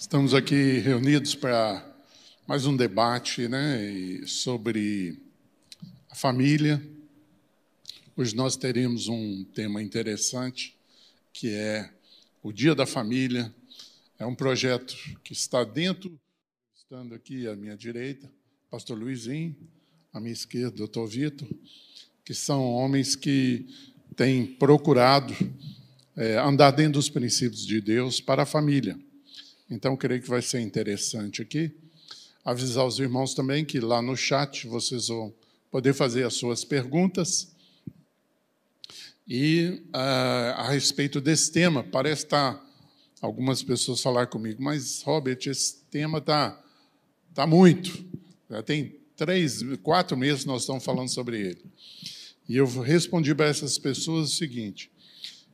Estamos aqui reunidos para mais um debate né, sobre a família. Hoje nós teremos um tema interessante, que é o Dia da Família. É um projeto que está dentro, estando aqui à minha direita, pastor Luizinho, à minha esquerda, doutor Vitor, que são homens que têm procurado é, andar dentro dos princípios de Deus para a família. Então, creio que vai ser interessante aqui. Avisar os irmãos também que lá no chat vocês vão poder fazer as suas perguntas. E uh, a respeito desse tema, parece estar algumas pessoas falar comigo, mas Robert, esse tema está tá muito. Já tem três, quatro meses nós estamos falando sobre ele. E eu respondi para essas pessoas o seguinte: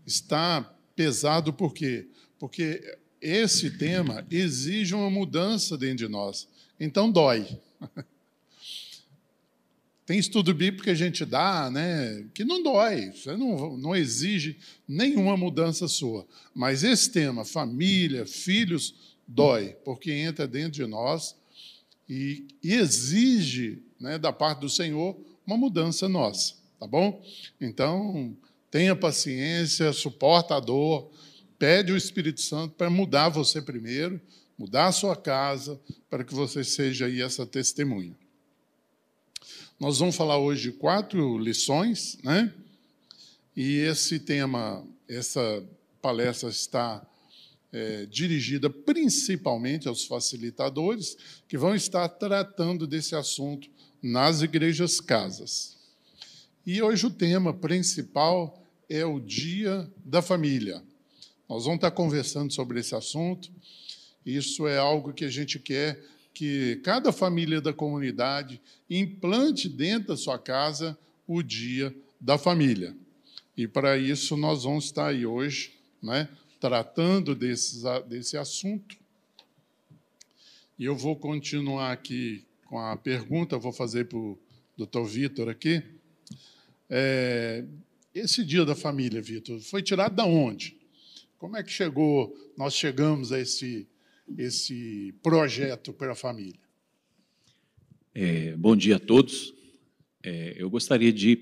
está pesado por quê? Porque esse tema exige uma mudança dentro de nós. Então dói. Tem estudo bíblico que a gente dá, né, que não dói, não, não exige nenhuma mudança sua. Mas esse tema, família, filhos, dói, porque entra dentro de nós e, e exige né, da parte do Senhor uma mudança nossa, tá bom? Então, tenha paciência, suporta a dor, Pede o Espírito Santo para mudar você primeiro, mudar a sua casa, para que você seja aí essa testemunha. Nós vamos falar hoje de quatro lições, né? E esse tema, essa palestra está é, dirigida principalmente aos facilitadores que vão estar tratando desse assunto nas igrejas casas. E hoje o tema principal é o Dia da Família. Nós vamos estar conversando sobre esse assunto. Isso é algo que a gente quer que cada família da comunidade implante dentro da sua casa o dia da família. E para isso nós vamos estar aí hoje, né, tratando desse assunto. E eu vou continuar aqui com a pergunta, vou fazer para o doutor Vitor aqui. É, esse dia da família, Vitor, foi tirado da onde? Como é que chegou, nós chegamos a esse, esse projeto para a família? É, bom dia a todos. É, eu gostaria de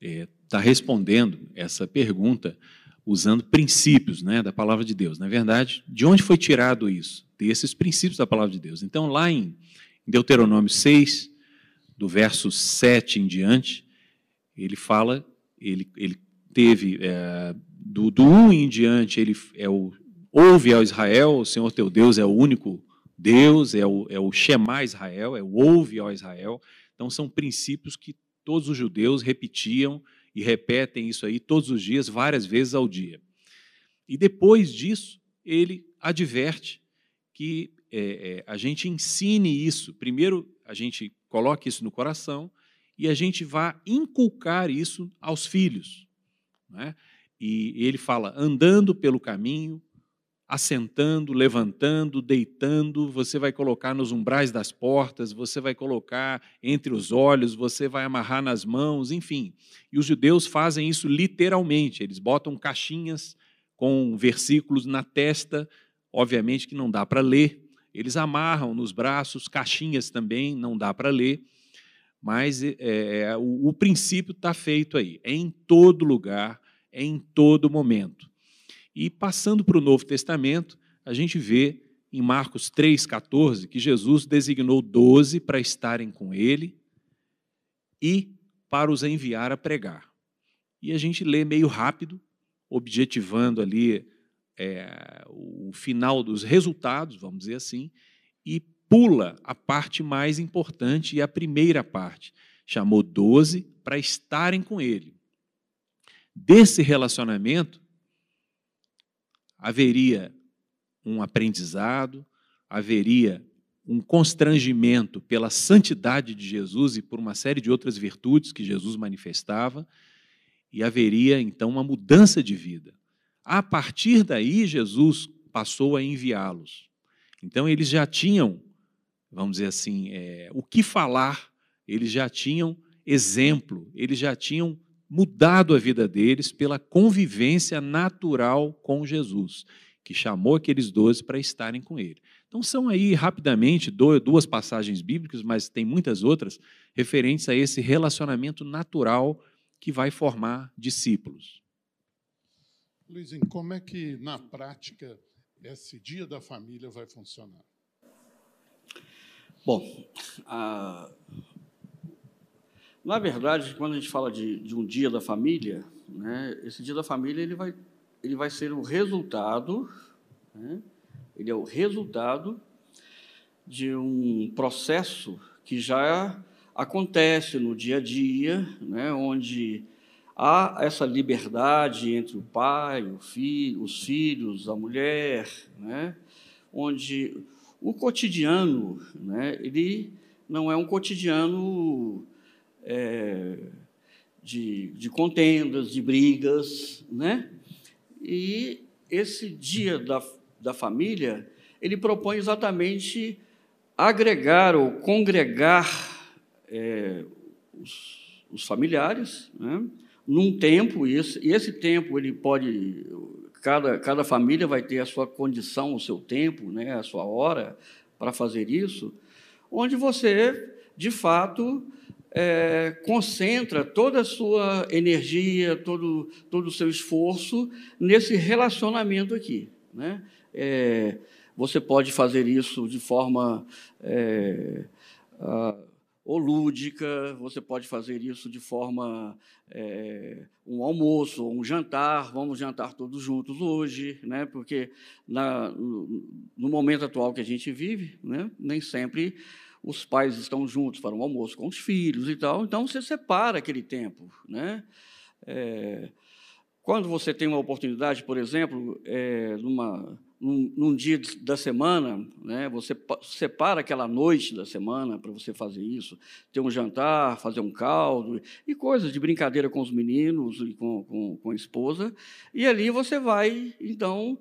estar é, tá respondendo essa pergunta usando princípios né, da palavra de Deus. Na verdade, de onde foi tirado isso? Desses princípios da palavra de Deus. Então, lá em Deuteronômio 6, do verso 7 em diante, ele fala, ele, ele teve é, do, do 1 em diante, ele é o ouve ao Israel, o Senhor teu Deus é o único Deus, é o, é o Shema Israel, é o ouve ao Israel. Então, são princípios que todos os judeus repetiam e repetem isso aí todos os dias, várias vezes ao dia. E depois disso, ele adverte que é, é, a gente ensine isso. Primeiro, a gente coloque isso no coração e a gente vá inculcar isso aos filhos. Não é? E ele fala: andando pelo caminho, assentando, levantando, deitando, você vai colocar nos umbrais das portas, você vai colocar entre os olhos, você vai amarrar nas mãos, enfim. E os judeus fazem isso literalmente, eles botam caixinhas com versículos na testa, obviamente que não dá para ler, eles amarram nos braços, caixinhas também, não dá para ler, mas é, é, o, o princípio está feito aí, é em todo lugar, em todo momento. E passando para o Novo Testamento, a gente vê em Marcos 3,14 que Jesus designou doze para estarem com ele e para os enviar a pregar. E a gente lê meio rápido, objetivando ali é, o final dos resultados, vamos dizer assim, e pula a parte mais importante e a primeira parte. Chamou doze para estarem com ele desse relacionamento haveria um aprendizado, haveria um constrangimento pela santidade de Jesus e por uma série de outras virtudes que Jesus manifestava, e haveria então uma mudança de vida. A partir daí, Jesus passou a enviá-los. Então, eles já tinham, vamos dizer assim, é, o que falar, eles já tinham exemplo, eles já tinham mudado a vida deles pela convivência natural com Jesus. que chamou aqueles doze para estarem com ele. Então, são aí, rapidamente, duas passagens bíblicas, mas tem muitas outras, referentes a esse relacionamento natural que vai formar discípulos. Luizinho, como é que, na prática, esse dia da família vai funcionar? Bom, a... na verdade, quando a gente fala de, de um dia da família, né, esse dia da família ele vai, ele vai ser o resultado, né, ele é o resultado de um processo que já acontece no dia a dia, né, onde há essa liberdade entre o pai, o filho, os filhos, a mulher, né, onde o cotidiano, né, ele não é um cotidiano é, de, de contendas, de brigas, né? E esse dia da, da família, ele propõe exatamente agregar ou congregar é, os, os, familiares, né? num tempo, e esse, e esse tempo ele pode Cada, cada família vai ter a sua condição, o seu tempo, né, a sua hora para fazer isso, onde você, de fato, é, concentra toda a sua energia, todo, todo o seu esforço nesse relacionamento aqui. Né? É, você pode fazer isso de forma. É, ou lúdica, você pode fazer isso de forma é, um almoço, um jantar, vamos jantar todos juntos hoje, né? porque na, no, no, momento atual que a gente vive, né? nem sempre os pais estão juntos para um almoço com os filhos e tal, então você separa aquele tempo. Né? É, quando você tem uma oportunidade, por exemplo, é, numa num, num, dia da semana, né, você separa aquela noite da semana para você fazer isso, ter um jantar, fazer um caldo e coisas de brincadeira com os meninos e com, com, com a esposa, e ali você vai, então,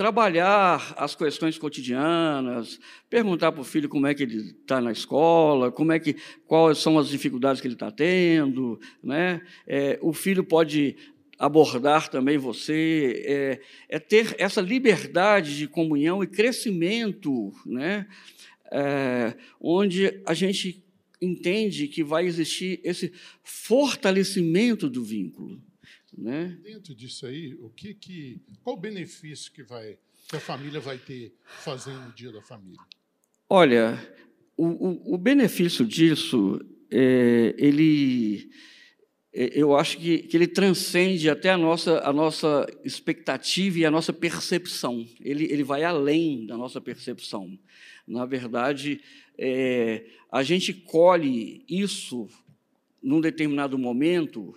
trabalhar as questões cotidianas, perguntar para o filho como é que ele está na escola, como é que, quais são as dificuldades que ele está tendo, né? É, o filho pode abordar também você, é, é, ter essa liberdade de comunhão e crescimento, né? É, onde a gente entende que vai existir esse fortalecimento do vínculo. Né? Dentro disso aí, o que que, qual o benefício que, vai, que a família vai ter fazendo o Dia da Família? Olha, o, o, o benefício disso, é, ele é, eu acho que, que ele transcende até a nossa, a nossa expectativa e a nossa percepção. Ele, ele vai além da nossa percepção. Na verdade, é, a gente colhe isso num determinado momento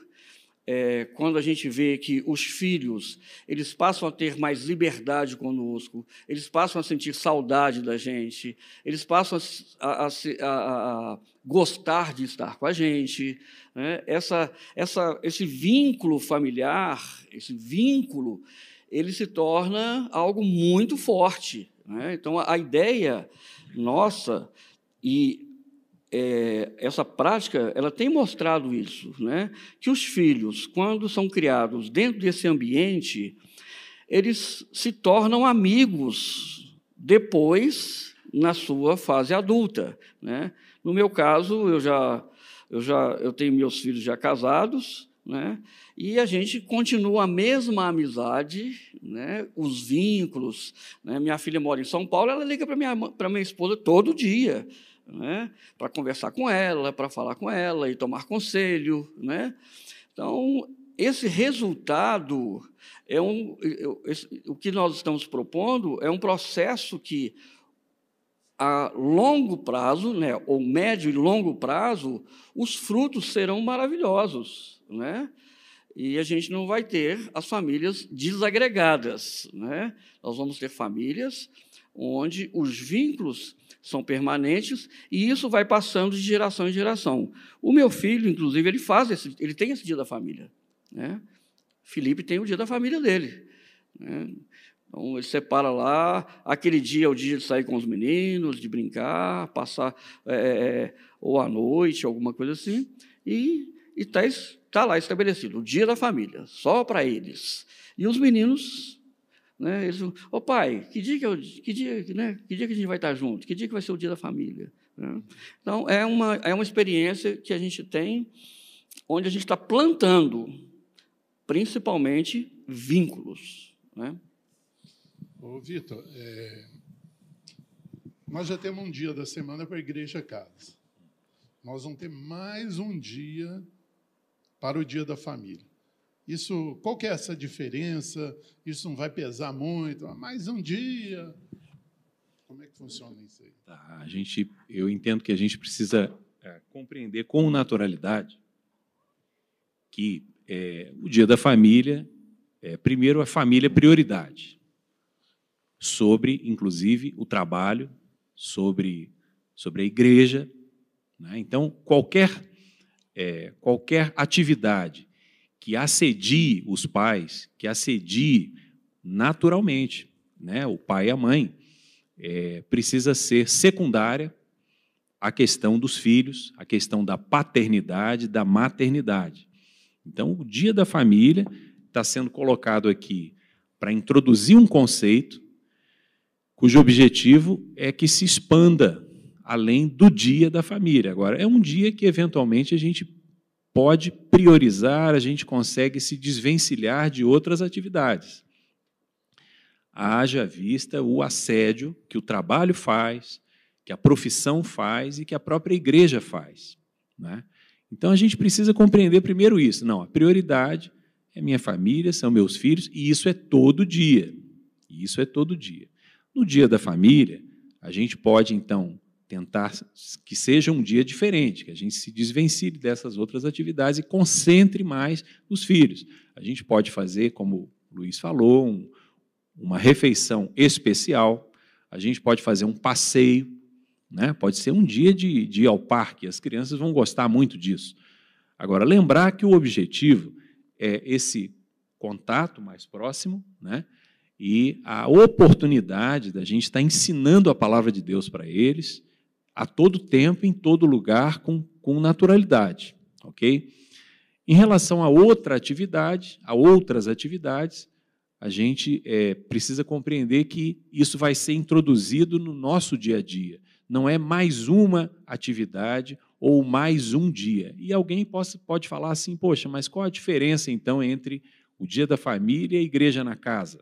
é, quando a gente vê que os filhos eles passam a ter mais liberdade conosco, eles passam a sentir saudade da gente, eles passam a, a, a, a gostar de estar com a gente, né? essa, essa, esse vínculo familiar, esse vínculo, ele se torna algo muito forte. Né? Então, a ideia nossa e é, essa prática ela tem mostrado isso, né? que os filhos, quando são criados dentro desse ambiente, eles se tornam amigos depois na sua fase adulta. Né? No meu caso, eu já, eu já eu tenho meus filhos já casados, né? e a gente continua a mesma amizade, né? os vínculos. Né? Minha filha mora em São Paulo, ela liga para minha, minha esposa todo dia né? para conversar com ela, para falar com ela e tomar conselho. Né? Então, esse resultado é um. Esse, o que nós estamos propondo é um processo que, a longo prazo, né, ou médio e longo prazo, os frutos serão maravilhosos. Né? E a gente não vai ter as famílias desagregadas. Né? Nós vamos ter famílias onde os vínculos são permanentes e isso vai passando de geração em geração. O meu filho, inclusive, ele faz esse, ele tem esse dia da família. Né? Felipe tem o dia da família dele. Né? Então, ele separa lá, aquele dia é o dia de sair com os meninos, de brincar, passar é, é ou à noite, alguma coisa assim, e está tá lá estabelecido, o dia da família, só para eles. E os meninos Né? Eles, pai, que dia que, eu, que, dia, né? que dia que a gente vai estar junto? Que dia que vai ser o dia da família? Né? Então, é uma, é uma experiência que a gente tem, onde a gente está plantando, principalmente, vínculos. Né? Ô, Vitor, é... nós já temos um dia da semana para a Igreja Casa. Nós vamos ter mais um dia para o dia da família. Isso, qual que é essa diferença? Isso não vai pesar muito? Mais um dia. Como é que funciona isso aí? Tá, a gente, eu entendo que a gente precisa é, compreender com naturalidade que é, o dia da família, é, primeiro, a família é prioridade, sobre, inclusive, o trabalho, sobre, sobre a igreja. Né? Então, qualquer, é, qualquer atividade que assedie os pais, que assedie naturalmente, né, o pai e a mãe, é, precisa ser secundária a questão dos filhos, a questão da paternidade, da maternidade. Então, o dia da família está sendo colocado aqui para introduzir um conceito cujo objetivo é que se expanda além do dia da família. Agora, é um dia que, eventualmente, a gente pode priorizar, a gente consegue se desvencilhar de outras atividades. Haja vista o assédio que o trabalho faz, que a profissão faz e que a própria igreja faz. Né? Então a gente precisa compreender primeiro isso. Não, a prioridade é minha família, são meus filhos, e isso é todo dia. Isso é todo dia. No dia da família, a gente pode, então, tentar que seja um dia diferente, que a gente se desvencilhe dessas outras atividades e concentre mais nos filhos. A gente pode fazer, como o Luiz falou, um, uma refeição especial, a gente pode fazer um passeio, né? pode ser um dia de, de ir ao parque, as crianças vão gostar muito disso. Agora, lembrar que o objetivo é esse contato mais próximo, né? e a oportunidade da gente estar ensinando a palavra de Deus para eles, a todo tempo, em todo lugar, com, com naturalidade. Ok? Em relação a outra atividade, a outras atividades, a gente é, precisa compreender que isso vai ser introduzido no nosso dia a dia. Não é mais uma atividade ou mais um dia. E alguém pode, pode falar assim: poxa, mas qual a diferença então entre o dia da família e a igreja na casa?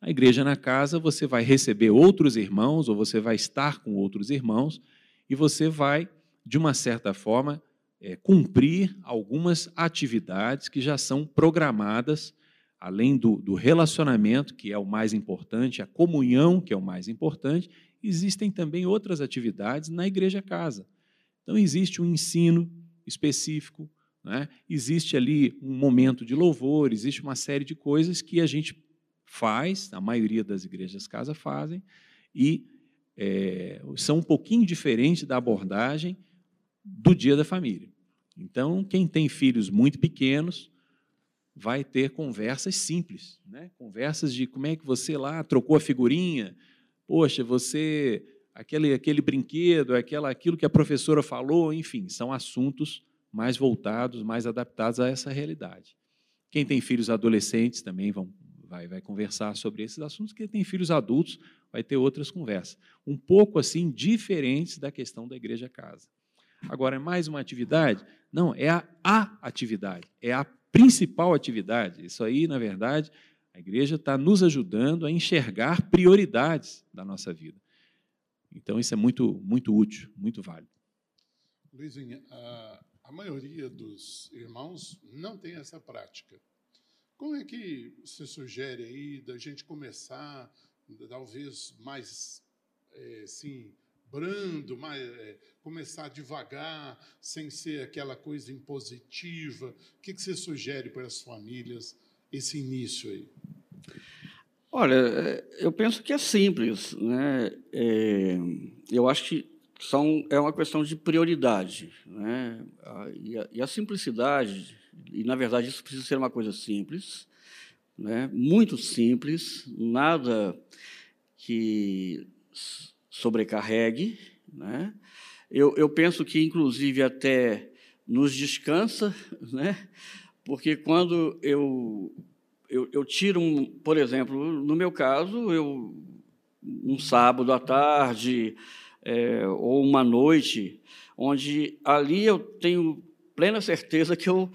A igreja na casa, você vai receber outros irmãos, ou você vai estar com outros irmãos, e você vai, de uma certa forma, é, cumprir algumas atividades que já são programadas, além do, do relacionamento, que é o mais importante, a comunhão, que é o mais importante, existem também outras atividades na igreja casa. Então, existe um ensino específico, né? existe ali um momento de louvor, existe uma série de coisas que a gente faz, a maioria das igrejas casa fazem, e é, são um pouquinho diferentes da abordagem do dia da família. Então, quem tem filhos muito pequenos vai ter conversas simples, né? conversas de como é que você lá trocou a figurinha, poxa, você aquele aquele brinquedo, aquela aquilo que a professora falou, enfim, são assuntos mais voltados, mais adaptados a essa realidade. Quem tem filhos adolescentes também vão vai, vai conversar sobre esses assuntos, que tem filhos adultos, vai ter outras conversas. Um pouco assim, diferentes da questão da igreja casa. Agora, é mais uma atividade? Não, é a, a atividade, é a principal atividade. Isso aí, na verdade, a igreja está nos ajudando a enxergar prioridades da nossa vida. Então, isso é muito, muito útil, muito válido. Luizinho, a, a maioria dos irmãos não tem essa prática. Como é que você sugere aí da gente começar, talvez mais, é, assim, brando, mais, é, começar devagar, sem ser aquela coisa impositiva? O que, que você sugere para as famílias esse início aí? Olha, é, eu penso que é simples, né? É, eu acho que são, é uma questão de prioridade, né? E a, e a simplicidade e, na verdade, isso precisa ser uma coisa simples, né? muito simples, nada que sobrecarregue. Né? Eu, eu penso que, inclusive, até nos descansa, né? porque quando eu, eu, eu tiro, um, por exemplo, no meu caso, eu um sábado à tarde é, ou uma noite, onde ali eu tenho plena certeza que eu,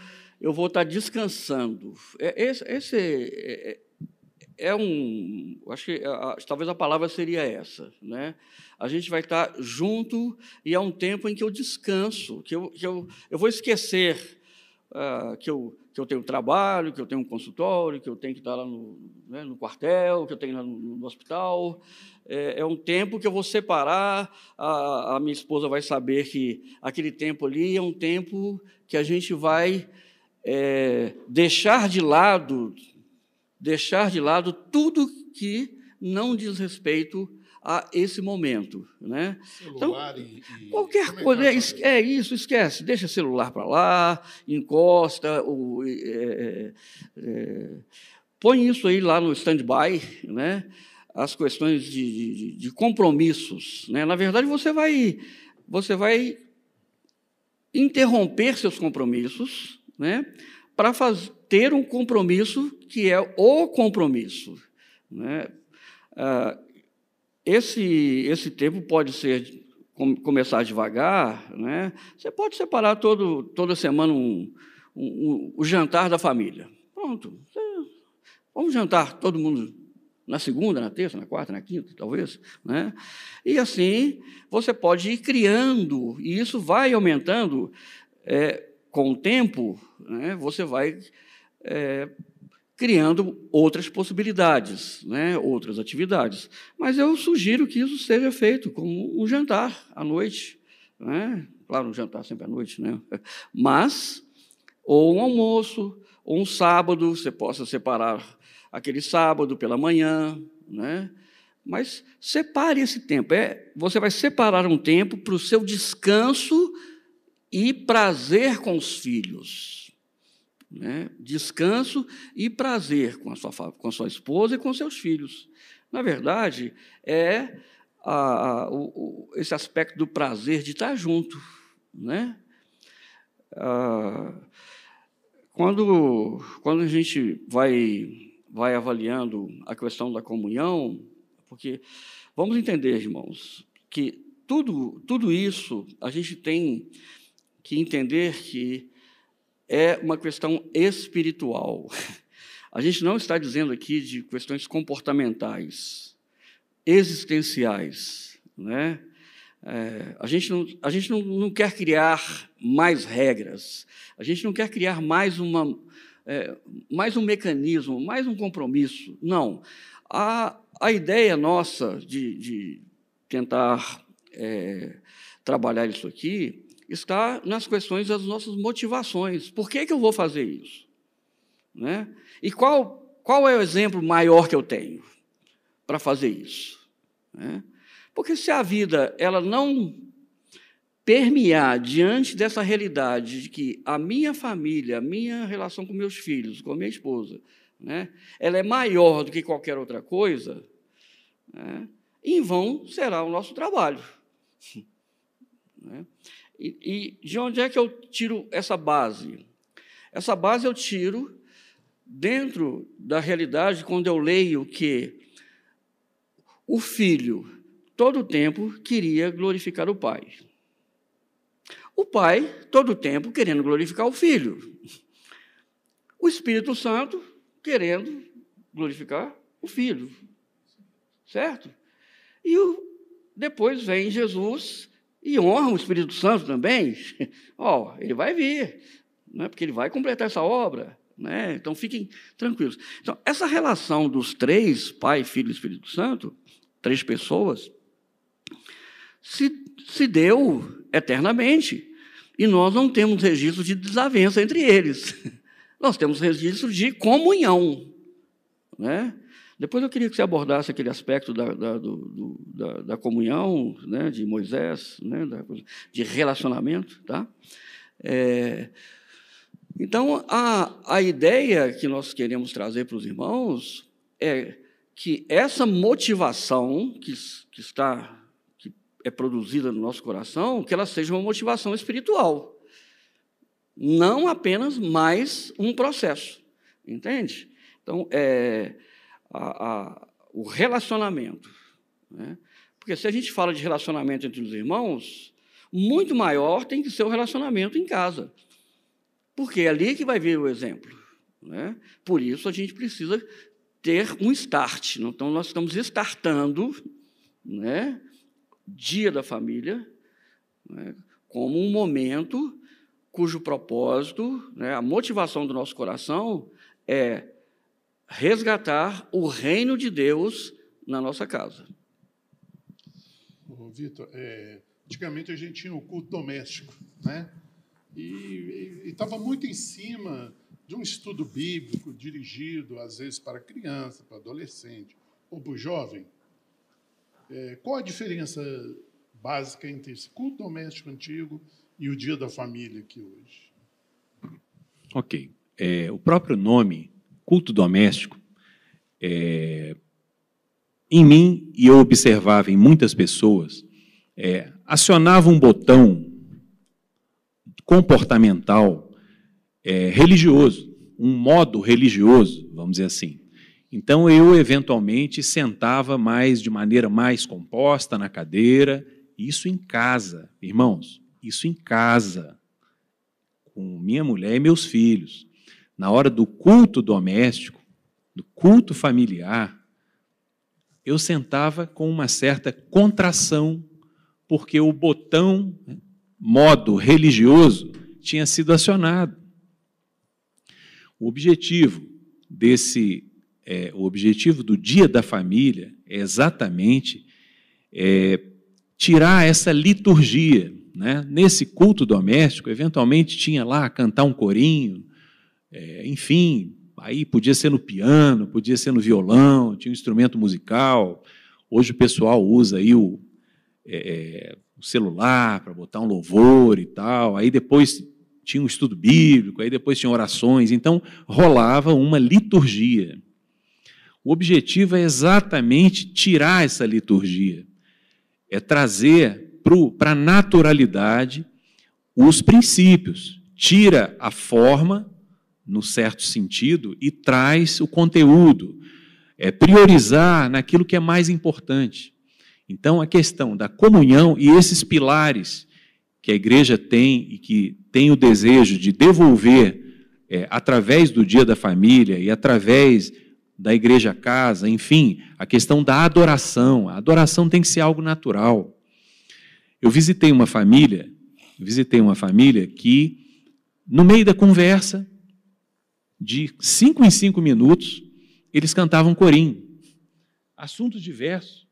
eu vou estar descansando. É, esse, esse é, é um, acho que a, talvez a palavra seria essa, né? A gente vai estar junto e é um tempo em que eu descanso, que eu, que eu, eu vou esquecer uh, que eu que eu tenho trabalho, que eu tenho um consultório, que eu tenho que estar lá no, né, no quartel, que eu tenho lá no, no hospital. É, é, um tempo que eu vou separar. A, a, minha esposa vai saber que aquele tempo ali é um tempo que a gente vai é, deixar de lado, deixar de lado tudo que não diz respeito a esse momento. Né? Celular então, e, e... Qualquer coisa, é, é, isso, esquece, deixa celular para lá, encosta, o, é, é, é, põe isso aí lá no stand-by, né? as questões de, de, de, compromissos. Né? Na verdade, você vai, você vai interromper seus compromissos né? para ter um compromisso que é o compromisso. Né? Ah, esse, esse tempo pode ser começar devagar, né? Você pode separar todo, toda semana um, um, um, o jantar da família. Pronto. Vamos jantar todo mundo na segunda, na terça, na quarta, na quinta, talvez, né? E assim você pode ir criando e isso vai aumentando é, com o tempo, né? Você vai é, criando outras possibilidades, né, outras atividades. Mas eu sugiro que isso seja feito como um jantar à noite. Né? Claro, um jantar sempre à noite, né? mas, ou um almoço, ou um sábado, você possa separar aquele sábado pela manhã, né? mas separe esse tempo. É, você vai separar um tempo para o seu descanso e prazer com os filhos né? descanso e prazer com a, sua, com a sua esposa e com seus filhos. Na verdade, é a, a, o, esse aspecto do prazer de estar junto. Né? Ah, quando, quando a gente vai, vai avaliando a questão da comunhão, porque vamos entender, irmãos, que tudo, tudo isso a gente tem que entender que é uma questão espiritual. A gente não está dizendo aqui de questões comportamentais, existenciais. Né? É, a gente, não, a gente não, não, quer criar mais regras, a gente não quer criar mais, uma, é, mais um mecanismo, mais um compromisso. Não. A, a ideia nossa de, de tentar é, trabalhar isso aqui está nas questões das nossas motivações. Por que, que eu vou fazer isso? Né? E qual, qual é o exemplo maior que eu tenho para fazer isso? Né? Porque se a vida ela não permear diante dessa realidade de que a minha família, a minha relação com meus filhos, com a minha esposa, né, ela é maior do que qualquer outra coisa, né, em vão será o nosso trabalho. Né? E, e de onde é que eu tiro essa base? Essa base eu tiro dentro da realidade quando eu leio que o filho, todo o tempo, queria glorificar o pai. O pai, todo o tempo, querendo glorificar o filho. O Espírito Santo querendo glorificar o filho. Certo? E o, depois vem Jesus e honra o Espírito Santo também, ó, oh, ele vai vir, né, porque ele vai completar essa obra. Né? Então fiquem tranquilos. Então, essa relação dos três, Pai, Filho e Espírito Santo, três pessoas, se, se deu eternamente. E nós não temos registro de desavença entre eles. Nós temos registro de comunhão. Né? Depois eu queria que você abordasse aquele aspecto da, da, do, da, da comunhão, né, de Moisés, né, de relacionamento. Tá? É, então, a, a ideia que nós queremos trazer para os irmãos é que essa motivação que, que está que é produzida no nosso coração, que ela seja uma motivação espiritual, não apenas mais um processo, entende? Então, é, a, a, o relacionamento. Né? Porque se a gente fala de relacionamento entre os irmãos, muito maior tem que ser o relacionamento em casa. Porque é ali que vai vir o exemplo. Né? Por isso, a gente precisa ter um start. Então, nós estamos startando né, Dia da Família né, como um momento cujo propósito, né, a motivação do nosso coração é resgatar o reino de Deus na nossa casa. Vitor, é, antigamente a gente tinha o culto doméstico, né? E estava muito em cima de um estudo bíblico dirigido, às vezes, para criança, para adolescente ou para o jovem. É, qual a diferença básica entre esse culto doméstico antigo e o dia da família aqui hoje? Ok. É, o próprio nome, culto doméstico, é, em mim, e eu observava em muitas pessoas, é, acionava um botão comportamental é, religioso, um modo religioso, vamos dizer assim. Então eu eventualmente sentava mais de maneira mais composta na cadeira, isso em casa, irmãos, isso em casa, com minha mulher e meus filhos. Na hora do culto doméstico, do culto familiar, eu sentava com uma certa contração, porque o botão né, modo religioso tinha sido acionado. O objetivo desse, é, o objetivo do Dia da Família é exatamente é, tirar essa liturgia. Né? Nesse culto doméstico, eventualmente tinha lá cantar um corinho, é, enfim, aí podia ser no piano, podia ser no violão, tinha um instrumento musical. Hoje o pessoal usa aí o, é, o celular para botar um louvor e tal. Aí depois tinha um estudo bíblico, aí depois tinha orações. Então rolava uma liturgia. O objetivo é exatamente tirar essa liturgia, é trazer para a naturalidade os princípios, tira a forma, no certo sentido, e traz o conteúdo, é priorizar naquilo que é mais importante. Então, a questão da comunhão e esses pilares que a igreja tem e que tem o desejo de devolver é, através do dia da família e através da igreja casa, enfim, a questão da adoração. A adoração tem que ser algo natural. Eu visitei uma família, visitei uma família que, no meio da conversa, de cinco em cinco minutos, eles cantavam corim. Assuntos diversos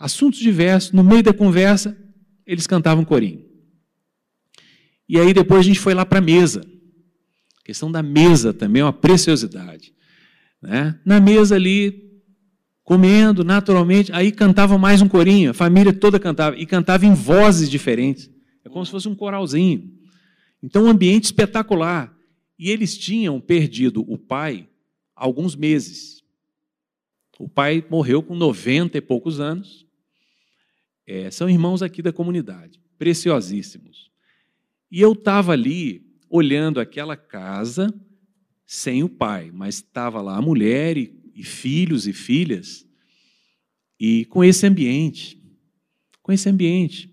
assuntos diversos, no meio da conversa, eles cantavam corinho. E aí depois a gente foi lá para a mesa. A questão da mesa também é uma preciosidade. Né? Na mesa ali, comendo naturalmente, aí cantava mais um corinho, a família toda cantava, e cantava em vozes diferentes. É como se fosse um coralzinho. Então, um ambiente espetacular. E eles tinham perdido o pai alguns meses. O pai morreu com 90 e poucos anos. É, são irmãos aqui da comunidade, preciosíssimos. E eu estava ali olhando aquela casa sem o pai, mas estava lá a mulher e, e filhos e filhas, e com esse ambiente, com esse ambiente.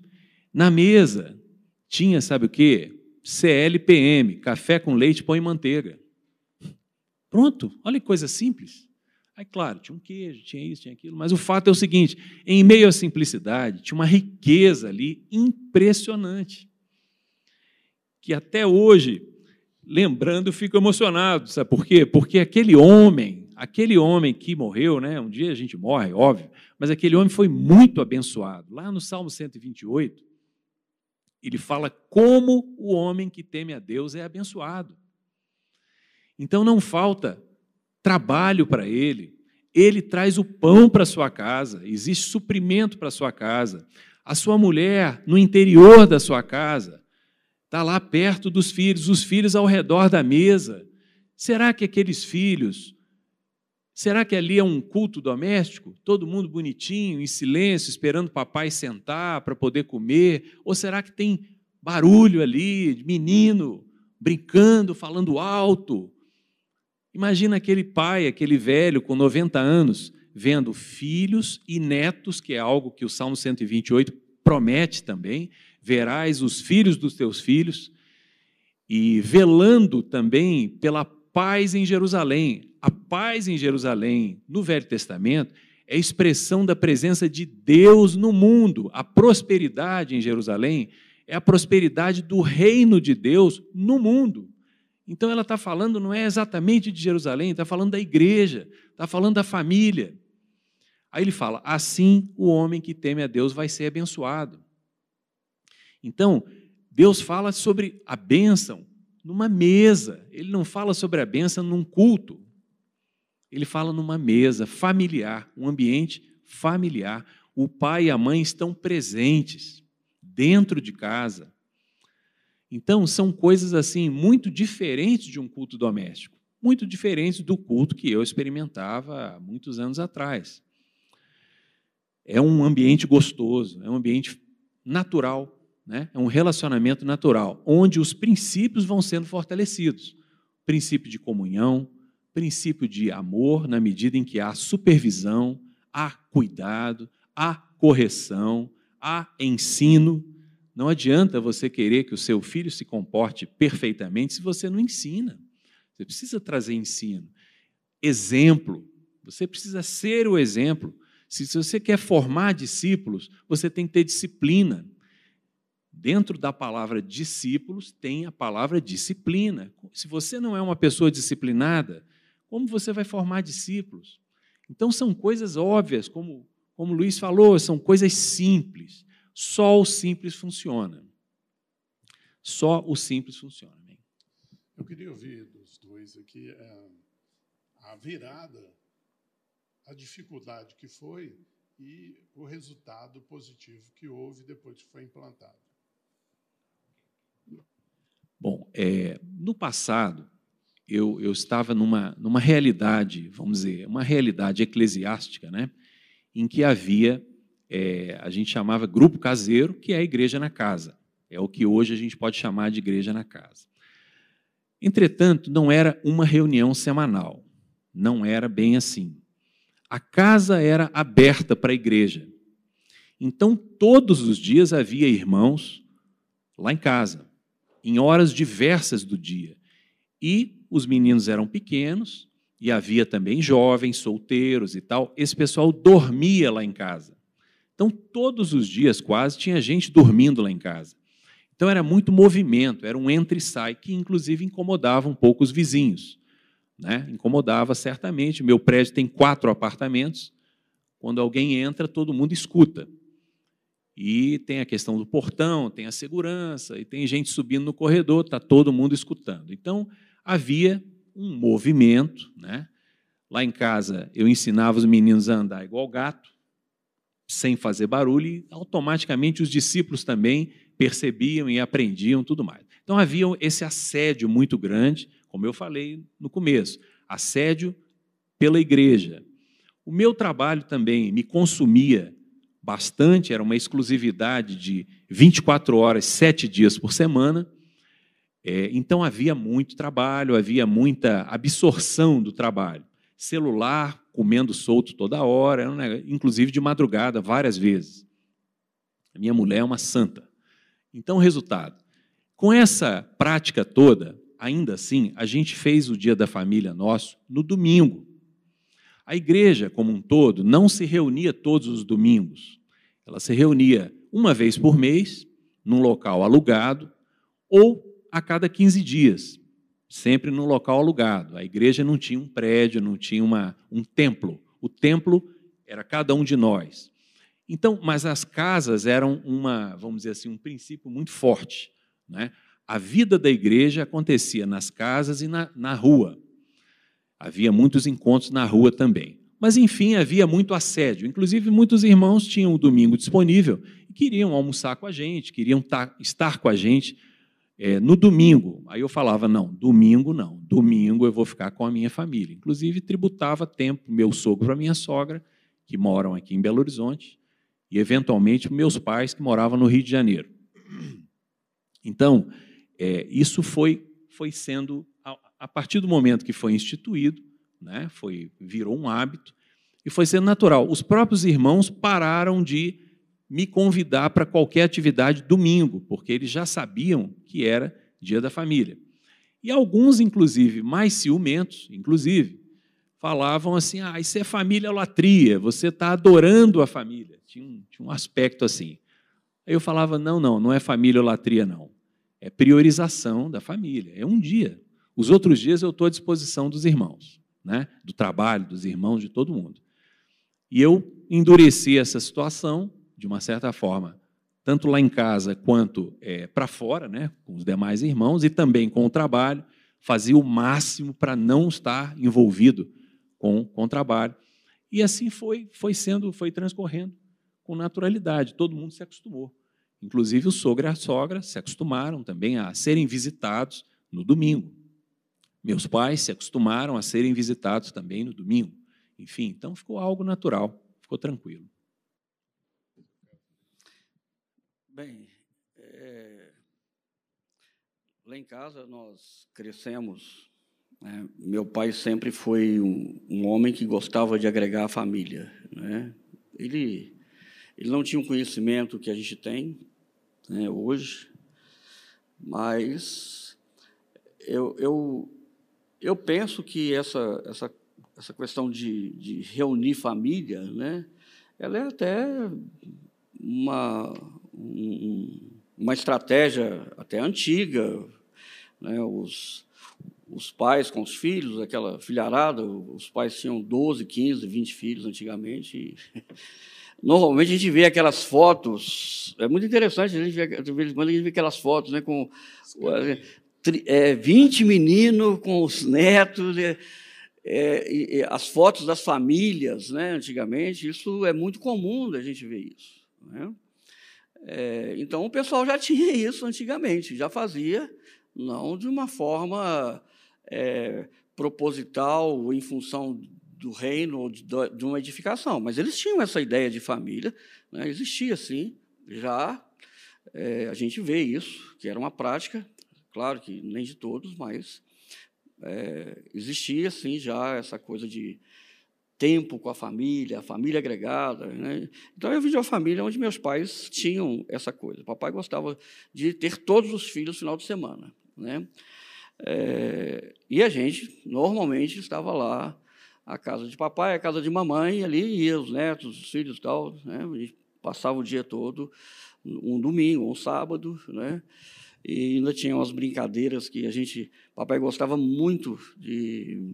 Na mesa tinha, sabe o quê? CLPM, café com leite, pão e manteiga. Pronto, olha que coisa simples. Aí, claro, tinha um queijo, tinha isso, tinha aquilo, mas o fato é o seguinte: em meio à simplicidade, tinha uma riqueza ali impressionante. Que até hoje, lembrando, fico emocionado. Sabe por quê? Porque aquele homem, aquele homem que morreu, né? Um dia a gente morre, óbvio, mas aquele homem foi muito abençoado. Lá no Salmo 128, ele fala como o homem que teme a Deus é abençoado. Então não falta trabalho para ele, ele traz o pão para sua casa, existe suprimento para sua casa. A sua mulher, no interior da sua casa, está lá perto dos filhos, os filhos ao redor da mesa. Será que aqueles filhos, será que ali é um culto doméstico? Todo mundo bonitinho, em silêncio, esperando o papai sentar para poder comer? Ou será que tem barulho ali, menino brincando, falando alto? Imagina aquele pai, aquele velho com 90 anos, vendo filhos e netos, que é algo que o Salmo 128 promete também, verás os filhos dos teus filhos, e velando também pela paz em Jerusalém. A paz em Jerusalém, no Velho Testamento, é expressão da presença de Deus no mundo. A prosperidade em Jerusalém é a prosperidade do reino de Deus no mundo. Então ela está falando, não é exatamente de Jerusalém, está falando da igreja, está falando da família. Aí ele fala: assim o homem que teme a Deus vai ser abençoado. Então, Deus fala sobre a bênção numa mesa, ele não fala sobre a bênção num culto. Ele fala numa mesa familiar, um ambiente familiar. O pai e a mãe estão presentes dentro de casa. Então, são coisas assim muito diferentes de um culto doméstico, muito diferentes do culto que eu experimentava há muitos anos atrás. É um ambiente gostoso, é um ambiente natural, né? é um relacionamento natural, onde os princípios vão sendo fortalecidos princípio de comunhão, princípio de amor, na medida em que há supervisão, há cuidado, há correção, há ensino. Não adianta você querer que o seu filho se comporte perfeitamente se você não ensina. Você precisa trazer ensino. Exemplo. Você precisa ser o exemplo. Se você quer formar discípulos, você tem que ter disciplina. Dentro da palavra discípulos tem a palavra disciplina. Se você não é uma pessoa disciplinada, como você vai formar discípulos? Então são coisas óbvias, como como Luiz falou, são coisas simples. Só o simples funciona. Só o simples funciona. Eu queria ouvir dos dois aqui é, a virada a dificuldade que foi e o resultado positivo que houve depois que foi implantado. Bom, é, no passado, eu, eu estava numa, numa realidade, vamos dizer, uma realidade eclesiástica, né, em que havia, é, a gente chamava grupo caseiro, que é a igreja na casa. É o que hoje a gente pode chamar de igreja na casa. Entretanto, não era uma reunião semanal. Não era bem assim a casa era aberta para a igreja. Então, todos os dias havia irmãos lá em casa, em horas diversas do dia. E os meninos eram pequenos, e havia também jovens, solteiros e tal. Esse pessoal dormia lá em casa. Então, todos os dias, quase, tinha gente dormindo lá em casa. Então, era muito movimento, era um entra e sai, que inclusive incomodava um pouco os vizinhos né? incomodava certamente. Meu prédio tem quatro apartamentos. Quando alguém entra, todo mundo escuta. E tem a questão do portão, tem a segurança, e tem gente subindo no corredor, está todo mundo escutando. Então, havia um movimento. Né? Lá em casa, eu ensinava os meninos a andar igual gato, sem fazer barulho, e automaticamente os discípulos também percebiam e aprendiam tudo mais. Então, havia esse assédio muito grande como eu falei no começo, assédio pela igreja. O meu trabalho também me consumia bastante, era uma exclusividade de 24 horas, sete dias por semana. É, então havia muito trabalho, havia muita absorção do trabalho. Celular comendo solto toda hora, inclusive de madrugada, várias vezes. A minha mulher é uma santa. Então, resultado: com essa prática toda, ainda assim, a gente fez o Dia da Família nosso no domingo. A igreja, como um todo, não se reunia todos os domingos. Ela se reunia uma vez por mês, num local alugado, ou a cada 15 dias, sempre num local alugado. A igreja não tinha um prédio, não tinha uma, um templo. O templo era cada um de nós. Então, mas as casas eram uma, vamos dizer assim, um princípio muito forte. Né? a vida da igreja acontecia nas casas e na, na rua. Havia muitos encontros na rua também. Mas, enfim, havia muito assédio. Inclusive, muitos irmãos tinham o domingo disponível e queriam almoçar com a gente, queriam estar com a gente é, no domingo. Aí eu falava: não, domingo não. Domingo eu vou ficar com a minha família. Inclusive, tributava tempo meu sogro para minha sogra, que moram aqui em Belo Horizonte, e, eventualmente, meus pais, que moravam no Rio de Janeiro. Então, é, isso foi, foi sendo a partir do momento que foi instituído, né, foi, virou um hábito, e foi sendo natural. Os próprios irmãos pararam de me convidar para qualquer atividade domingo, porque eles já sabiam que era dia da família. E alguns, inclusive, mais ciumentos, inclusive, falavam assim: ah, isso é família latria, você está adorando a família. Tinha um, tinha um aspecto assim. Aí eu falava: não, não, não é família latria, não. É priorização da família, é um dia. Os outros dias eu estou à disposição dos irmãos, né? do trabalho, dos irmãos, de todo mundo. E eu endureci essa situação, de uma certa forma, tanto lá em casa quanto é, para fora, né? com os demais irmãos, e também com o trabalho, fazia o máximo para não estar envolvido com, com o trabalho. E assim foi, foi sendo, foi transcorrendo com naturalidade, todo mundo se acostumou. Inclusive o sogro e a sogra se acostumaram também a serem visitados no domingo. Meus pais se acostumaram a serem visitados também no domingo. Enfim, então ficou algo natural, ficou tranquilo. Bem, é... lá em casa nós crescemos é, meu pai sempre foi um, um, homem que gostava de agregar a família. Né? Ele, ele não tinha um conhecimento que a gente tem né, hoje, mas eu, eu, eu penso que essa, essa, essa questão de, de reunir família, né, ela é até uma, um, uma estratégia até antiga. Né, os, os pais com os filhos, aquela filharada, os pais tinham 12, 15, 20 filhos antigamente. Normalmente a gente vê aquelas fotos, é muito interessante, a gente vê, de vez em quando a gente vê aquelas fotos né, com é, 20 meninos com os netos, é, é, as fotos das famílias, né, antigamente, isso é muito comum da gente ver isso. Né? É, então o pessoal já tinha isso antigamente, já fazia, não de uma forma é, proposital em função do reino ou de, uma edificação. Mas eles tinham essa ideia de família, né? existia sim, já é, a gente vê isso, que era uma prática, claro que nem de todos, mas é, existia sim já essa coisa de tempo com a família, a família agregada. Né? Então eu vim de uma família onde meus pais tinham essa coisa. O papai gostava de ter todos os filhos no final de semana. Né? É, e a gente, normalmente, estava lá, a casa de papai, a casa de mamãe, ali ia os netos, os filhos e tal. Né? A gente passava o dia todo, um domingo, um sábado, né? E ainda tinha umas brincadeiras que a gente, papai gostava muito de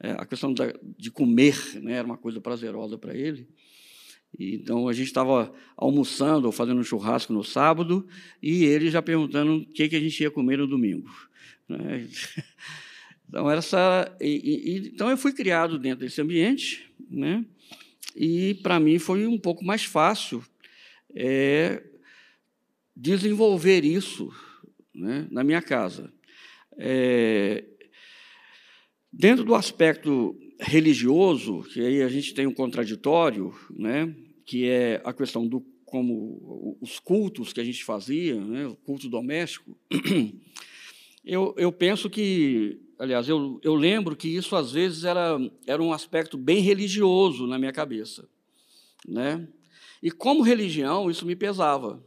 é, a questão da, de comer, né, era uma coisa prazerosa para ele. Então a gente estava almoçando ou fazendo um churrasco no sábado e ele já perguntando o que, que a gente ia comer no domingo. Né? Então, essa, e, e, então, eu fui criado dentro desse ambiente, né? e para mim foi um pouco mais fácil é, desenvolver isso né, na minha casa. É, dentro do aspecto religioso, que aí a gente tem um contraditório, né, que é a questão do como os cultos que a gente fazia, né, o culto doméstico. Eu, eu penso que, aliás, eu, eu lembro que isso às vezes era, era um aspecto bem religioso na minha cabeça. Né? E como religião, isso me pesava,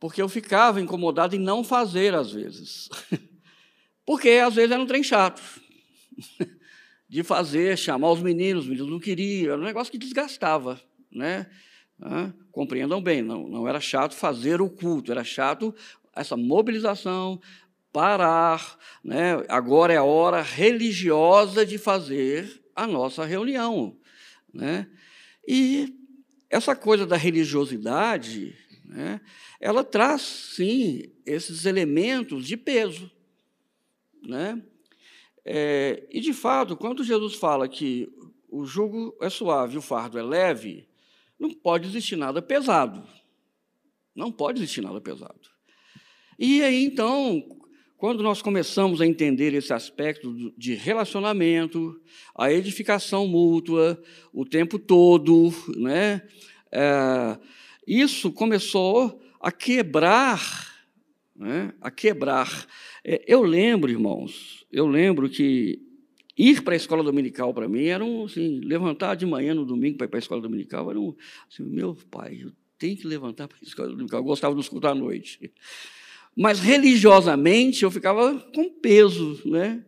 porque eu ficava incomodado em não fazer às vezes. Porque às vezes era um trem chato de fazer, chamar os meninos, os meninos não queriam, era um negócio que desgastava. Né? Compreendam bem, não, não era chato fazer o culto, era chato essa mobilização, parar, né? agora é a hora religiosa de fazer a nossa reunião. Né? E essa coisa da religiosidade, né? ela traz, sim, esses elementos de peso. Né? É, e, de fato, quando Jesus fala que o jugo é suave o fardo é leve, não pode existir nada pesado. Não pode existir nada pesado. E aí, então, quando nós começamos a entender esse aspecto de relacionamento, a edificação mútua, o tempo todo, né? É, isso começou a quebrar né, a quebrar. É, eu lembro, irmãos, eu lembro que ir para a escola dominical para mim era um, assim, levantar de manhã no domingo para ir para a escola dominical era um, assim, meu pai, eu tenho que levantar para a escola dominical. Eu gostava de escutar à noite. Mas religiosamente eu ficava com peso, né?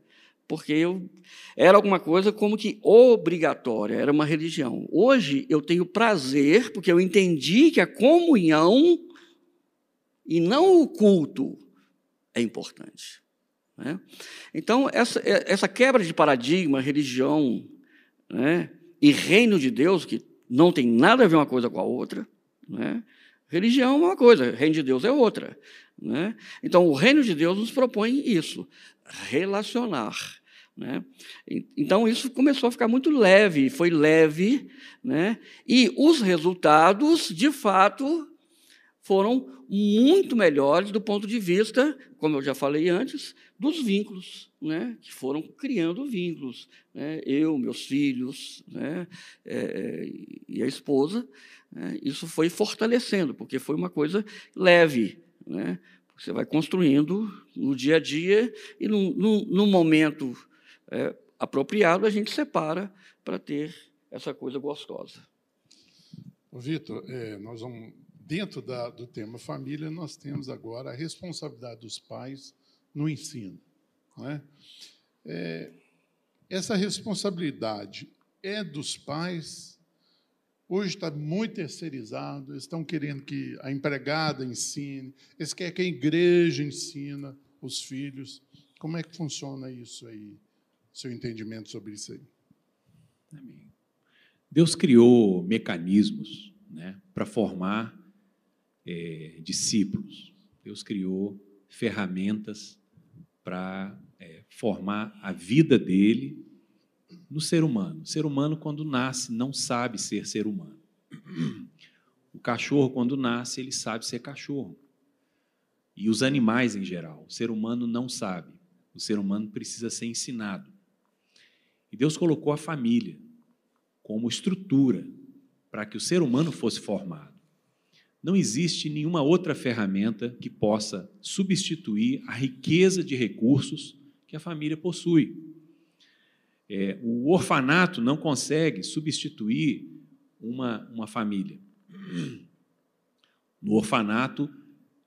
Porque eu era alguma coisa como que obrigatória, era uma religião. Hoje eu tenho prazer, porque eu entendi que a comunhão e não o culto é importante. Né? Então, essa, essa quebra de paradigma, religião né, e reino de Deus, que não tem nada a ver uma coisa com a outra, né? religião é uma coisa, reino de Deus é outra. Né? Então, o reino de Deus nos propõe isso, relacionar. Né? Então, isso começou a ficar muito leve, foi leve, né? e os resultados, de fato, foram muito melhores do ponto de vista, como eu já falei antes, dos vínculos, né? que foram criando vínculos. Né? Eu, meus filhos né? É, e a esposa, né? isso foi fortalecendo, porque foi uma coisa leve. Né? Você vai construindo no dia a dia e, no, momento é, apropriado, a gente separa para ter essa coisa gostosa. Vitor, é, nós vamos dentro da, do tema família, nós temos agora a responsabilidade dos pais no ensino. É? É, essa responsabilidade é dos pais. Hoje está muito terceirizado, eles estão querendo que a empregada ensine, eles querem que a igreja ensina os filhos. Como é que funciona isso aí? Seu entendimento sobre isso aí. Amém. Deus criou mecanismos né, para formar é, discípulos. Deus criou ferramentas para é, formar a vida dele no ser humano. O ser humano, quando nasce, não sabe ser ser humano. O cachorro, quando nasce, ele sabe ser cachorro. E os animais em geral. O ser humano não sabe. O ser humano precisa ser ensinado. E Deus colocou a família como estrutura para que o ser humano fosse formado. Não existe nenhuma outra ferramenta que possa substituir a riqueza de recursos que a família possui. É, o orfanato não consegue substituir uma, uma família. No orfanato,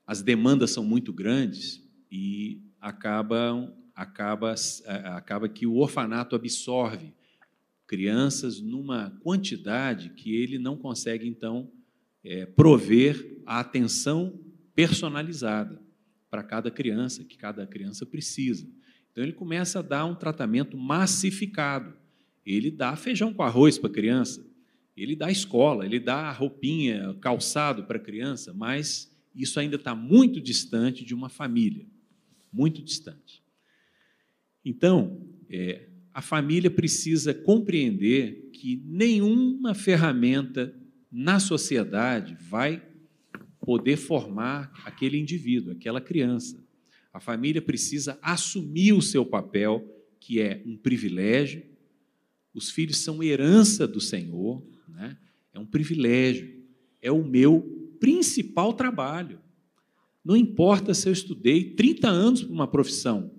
as demandas são muito grandes e acabam acaba, acaba que o orfanato absorve crianças numa quantidade que ele não consegue, então, é, prover a atenção personalizada para cada criança, que cada criança precisa. Então, ele começa a dar um tratamento massificado. Ele dá feijão com arroz para a criança, ele dá escola, ele dá roupinha, calçado para a criança, mas isso ainda está muito distante de uma família, muito distante. Então, é, a família precisa compreender que nenhuma ferramenta na sociedade vai poder formar aquele indivíduo, aquela criança. A família precisa assumir o seu papel, que é um privilégio. Os filhos são herança do Senhor, né? é um privilégio, é o meu principal trabalho. Não importa se eu estudei 30 anos para uma profissão,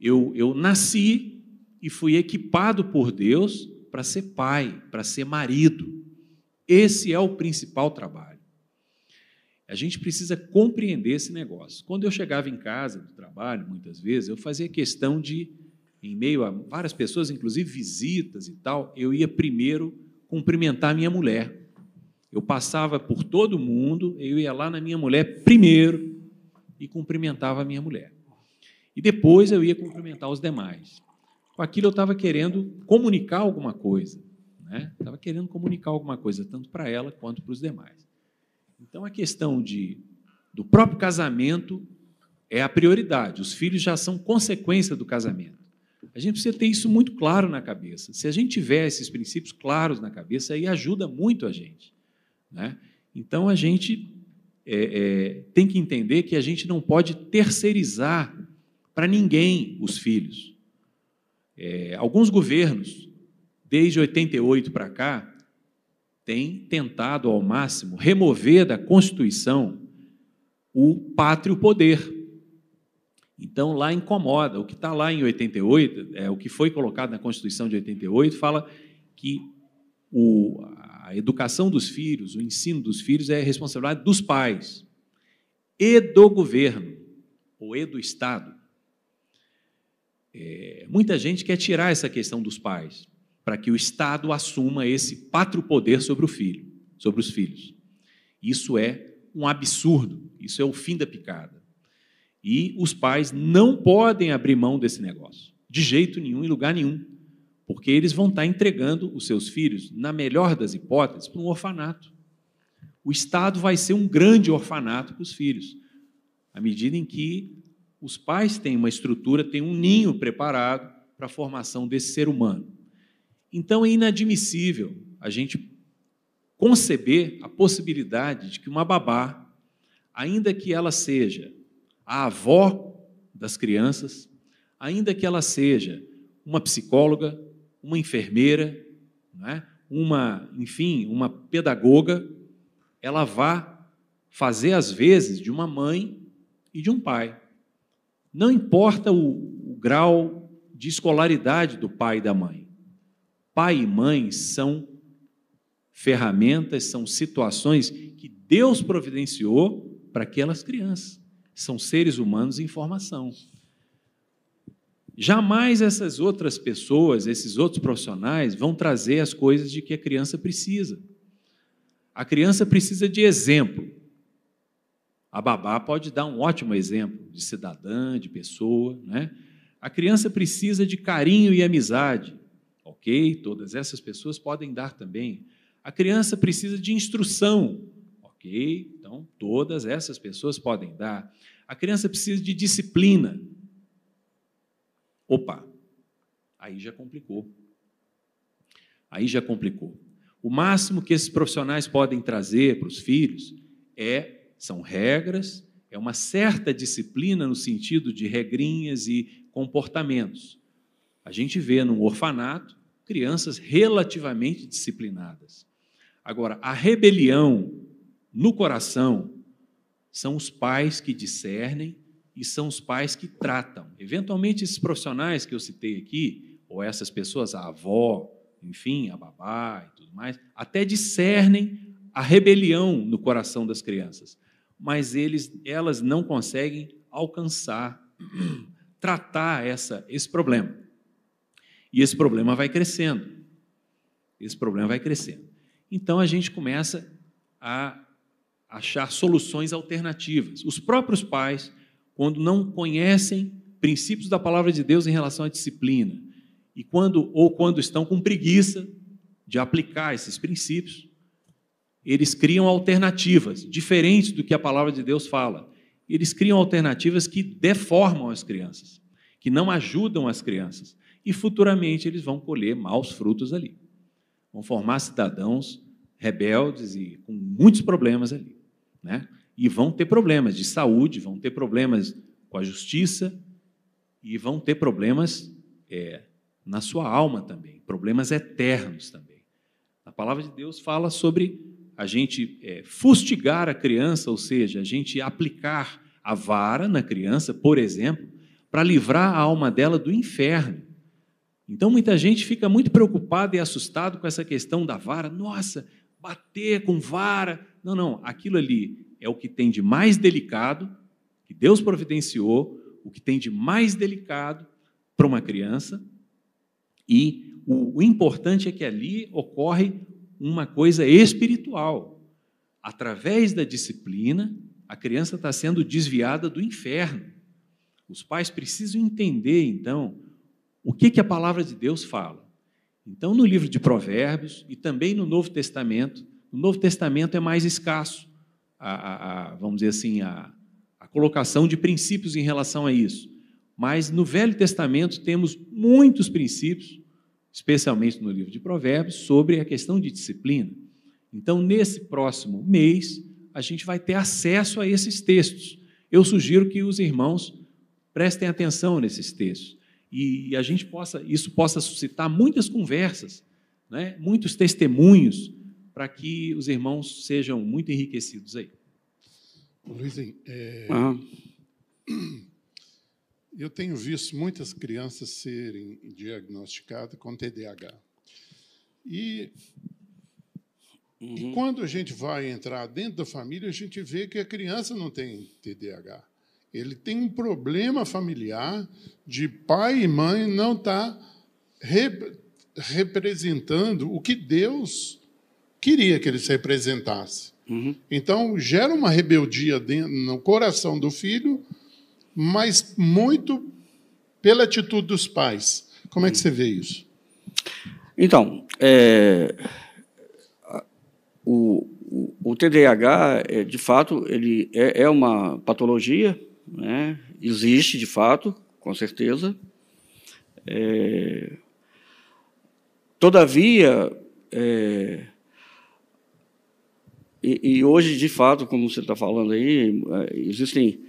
eu, eu nasci e fui equipado por Deus para ser pai, para ser marido. Esse é o principal trabalho. A gente precisa compreender esse negócio. Quando eu chegava em casa do trabalho, muitas vezes, eu fazia questão de, em meio a várias pessoas, inclusive visitas e tal, eu ia primeiro cumprimentar minha mulher. Eu passava por todo mundo, eu ia lá na minha mulher primeiro e cumprimentava a minha mulher. E depois eu ia cumprimentar os demais. Com aquilo eu estava querendo comunicar alguma coisa. Né? Estava querendo comunicar alguma coisa, tanto para ela quanto para os demais. Então a questão de, do próprio casamento é a prioridade. Os filhos já são consequência do casamento. A gente precisa ter isso muito claro na cabeça. Se a gente tiver esses princípios claros na cabeça, aí ajuda muito a gente. Né? Então a gente é, é, tem que entender que a gente não pode terceirizar para ninguém os filhos. É, alguns governos, desde 88 para cá, têm tentado ao máximo remover da Constituição o pátrio poder. Então, lá incomoda. O que está lá em 88, é, o que foi colocado na Constituição de 88, fala que o, a educação dos filhos, o ensino dos filhos é responsabilidade dos pais e do governo, ou e do Estado. É, muita gente quer tirar essa questão dos pais, para que o Estado assuma esse pátrio poder sobre o filho, sobre os filhos. Isso é um absurdo, isso é o fim da picada. E os pais não podem abrir mão desse negócio, de jeito nenhum, em lugar nenhum, porque eles vão estar entregando os seus filhos, na melhor das hipóteses, para um orfanato. O Estado vai ser um grande orfanato para os filhos, à medida em que os pais têm uma estrutura, têm um ninho preparado para a formação desse ser humano. Então é inadmissível a gente conceber a possibilidade de que uma babá, ainda que ela seja a avó das crianças, ainda que ela seja uma psicóloga, uma enfermeira, é? uma, enfim, uma pedagoga, ela vá fazer as vezes de uma mãe e de um pai. Não importa o, o grau de escolaridade do pai e da mãe. Pai e mãe são ferramentas, são situações que Deus providenciou para aquelas crianças são seres humanos em formação. Jamais essas outras pessoas, esses outros profissionais vão trazer as coisas de que a criança precisa. A criança precisa de exemplo. A babá pode dar um ótimo exemplo de cidadã, de pessoa, né? A criança precisa de carinho e amizade. Ok, todas essas pessoas podem dar também. A criança precisa de instrução. Ok, então todas essas pessoas podem dar. A criança precisa de disciplina. Opa, aí já complicou. Aí já complicou. O máximo que esses profissionais podem trazer para os filhos é são regras, é uma certa disciplina no sentido de regrinhas e comportamentos. A gente vê num orfanato crianças relativamente disciplinadas. Agora, a rebelião no coração são os pais que discernem e são os pais que tratam. Eventualmente, esses profissionais que eu citei aqui, ou essas pessoas, a avó, enfim, a babá e tudo mais, até discernem a rebelião no coração das crianças, mas eles, elas não conseguem alcançar, tratar essa, esse problema. E esse problema vai crescendo. Esse problema vai crescendo. Então a gente começa a achar soluções alternativas. Os próprios pais, quando não conhecem princípios da palavra de Deus em relação à disciplina, e quando ou quando estão com preguiça de aplicar esses princípios, eles criam alternativas diferentes do que a palavra de Deus fala. Eles criam alternativas que deformam as crianças, que não ajudam as crianças, e futuramente eles vão colher maus frutos ali. Vão formar cidadãos rebeldes e com muitos problemas ali né? E vão ter problemas de saúde, vão ter problemas com a justiça e vão ter problemas é, na sua alma também, problemas eternos também. A palavra de Deus fala sobre a gente é, fustigar a criança, ou seja, a gente aplicar a vara na criança, por exemplo, para livrar a alma dela do inferno. Então, muita gente fica muito preocupada e assustado com essa questão da vara. Nossa, bater com vara. Não, não, aquilo ali é o que tem de mais delicado, que Deus providenciou, o que tem de mais delicado para uma criança, e o, o importante é que ali ocorre uma coisa espiritual. Através da disciplina, a criança está sendo desviada do inferno. Os pais precisam entender, então, o que, que a palavra de Deus fala. Então, no livro de Provérbios e também no Novo Testamento, no Novo Testamento é mais escasso, a, a, a, vamos dizer assim, a colocação de princípios em relação a isso. Mas no Velho Testamento temos muitos princípios, especialmente no livro de Provérbios, sobre a questão de disciplina. Então, nesse próximo mês, a gente vai ter acesso a esses textos. Eu sugiro que os irmãos prestem atenção nesses textos e a gente possa, isso possa suscitar muitas conversas, né? muitos testemunhos, para que os irmãos sejam muito enriquecidos aí. Luizinho, é, Aham. eu tenho visto muitas crianças serem diagnosticadas com TDAH. E, e quando a gente vai entrar dentro da família, a gente vê que a criança não tem TDAH. Ele tem um problema familiar de pai e mãe não estar representando o que Deus queria que eles representassem. Então, gera uma rebeldia dentro, no coração do filho, mas muito pela atitude dos pais. Como é que você vê isso? Então, é, o, o, o TDAH, é, de fato, ele é, é uma patologia, né? existe de fato, com certeza. É, todavia, é, e, e hoje, de fato, como você está falando aí, é, existem.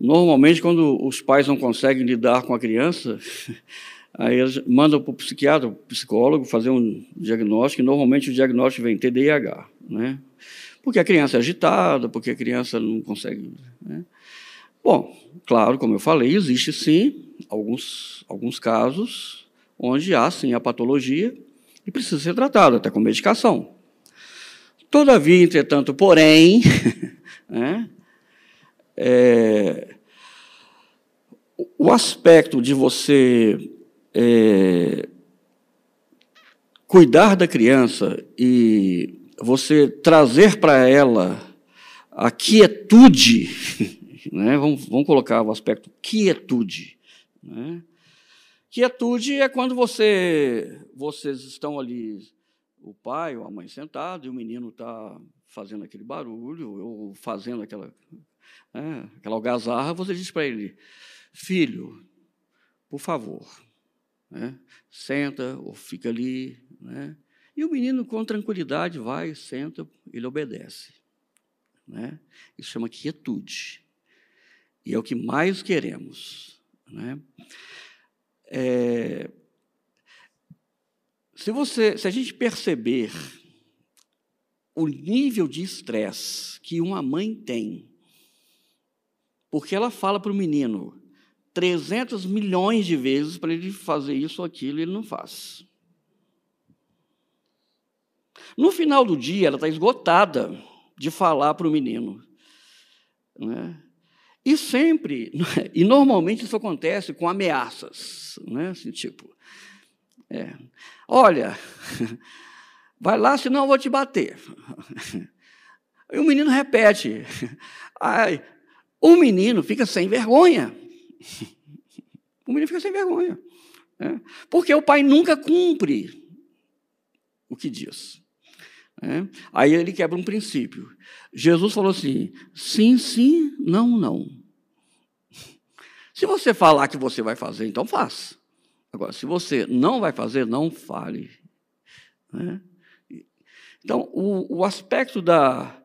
Normalmente, quando os pais não conseguem lidar com a criança, aí eles mandam para o psiquiatra, o psicólogo, fazer um diagnóstico, e normalmente o diagnóstico vem TDAH, né? Porque a criança é agitada, porque a criança não consegue. Né? Bom, claro, como eu falei, existe sim alguns, alguns casos onde há sim a patologia e precisa ser tratado, até com medicação. Todavia, entretanto, porém, né, é, o aspecto de você é, cuidar da criança e você trazer para ela a quietude, né, vamos, vamos colocar o aspecto quietude. Né? Quietude é quando você, vocês estão ali, o pai ou a mãe sentado, e o menino está fazendo aquele barulho, ou fazendo aquela, né, aquela algazarra, você diz para ele, filho, por favor, né, senta ou fica ali. Né, e o menino, com tranquilidade, vai, senta, ele obedece. Né? Isso chama quietude. E é o que mais queremos. Né? É, se, você, se a gente perceber o nível de estresse que uma mãe tem, porque ela fala para o menino 300 milhões de vezes para ele fazer isso ou aquilo, e ele não faz. No final do dia, ela está esgotada de falar para o menino. Né? E sempre, e normalmente isso acontece com ameaças, né? assim, tipo, é, olha, vai lá, senão eu vou te bater. E o menino repete, ai, o menino fica sem vergonha. O menino fica sem vergonha. né? Porque o pai nunca cumpre o que diz. né? Aí ele quebra um princípio. Jesus falou assim: sim, sim, não, não. Se você falar que você vai fazer, então faça. Agora, se você não vai fazer, não fale. né? Então, o, o aspecto da,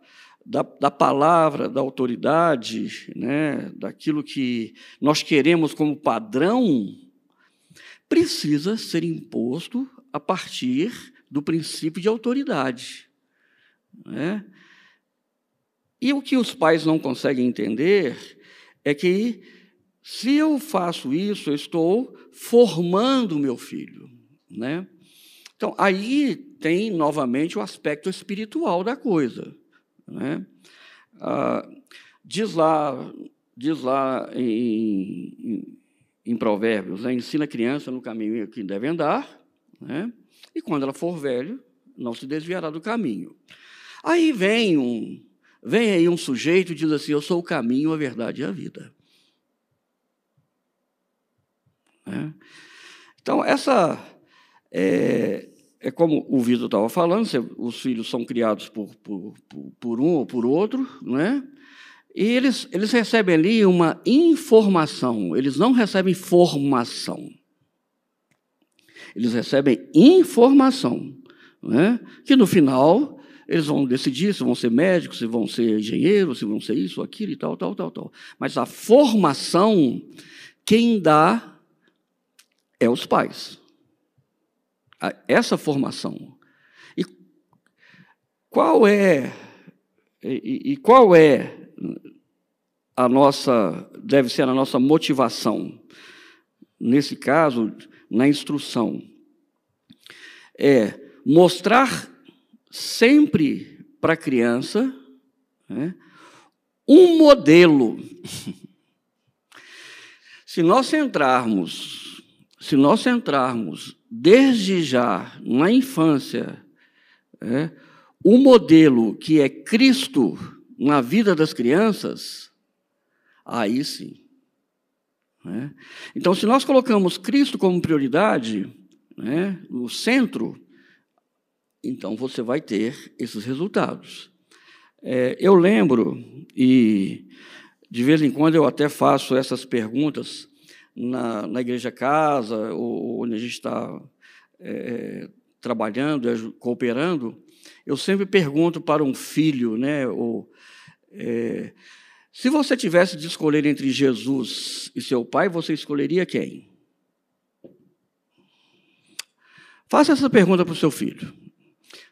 da, da palavra, da autoridade, né, daquilo que nós queremos como padrão, precisa ser imposto a partir do princípio de autoridade. né? E o que os pais não conseguem entender é que, se eu faço isso, eu estou formando o meu filho. Né? Então, aí tem novamente o aspecto espiritual da coisa. Né? Ah, diz lá, diz lá em, em, em Provérbios, né? ensina a criança no caminho que deve andar, né? e quando ela for velho, não se desviará do caminho. Aí vem um, vem aí um sujeito e diz assim: Eu sou o caminho, a verdade e a vida. Né? Então, essa é, é como o Vitor estava falando, os filhos são criados por, por, por, um ou por outro, né? e eles, eles recebem ali uma informação, eles não recebem formação. Eles recebem informação, né? que no final eles vão decidir se vão ser médicos, se vão ser engenheiros, se vão ser isso, aquilo e tal, tal, tal, tal. Mas a formação, quem dá é os pais. Essa formação. E qual é e, e qual é a nossa, deve ser a nossa motivação, nesse caso, na instrução, é mostrar sempre para a criança né, um modelo. se nós centrarmos, se nós centrarmos desde já na infância, é, o modelo que é Cristo na vida das crianças, aí sim. Né? Então, se nós colocamos Cristo como prioridade, né, no centro, então você vai ter esses resultados. É, eu lembro, e de vez em quando eu até faço essas perguntas na, na igreja casa, ou, onde a gente está é, trabalhando, é, cooperando, eu sempre pergunto para um filho, né, ou, é, se você tivesse de escolher entre Jesus e seu pai, você escolheria quem? Faça essa pergunta para o seu filho.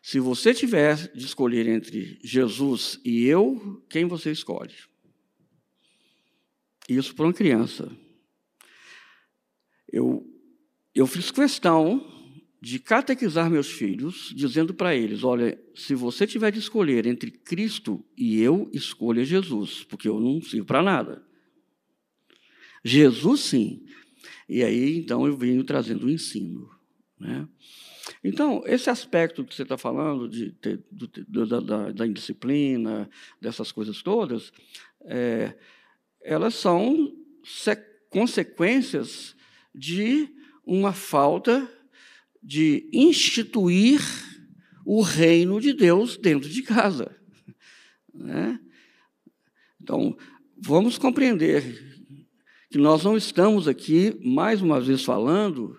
Se você tiver de escolher entre Jesus e eu, quem você escolhe? Isso para uma criança. Eu, eu fiz questão de catequizar meus filhos, dizendo para eles: olha, se você tiver de escolher entre Cristo e eu, escolha Jesus, porque eu não sirvo para nada. Jesus, sim. E aí, então, eu venho trazendo o ensino. Né? Então, esse aspecto que você está falando, de, de, da, da, da, indisciplina, dessas coisas todas, é, elas são consequências de uma falta de instituir o reino de Deus dentro de casa. Né? Então, vamos compreender que nós não estamos aqui, mais uma vez, falando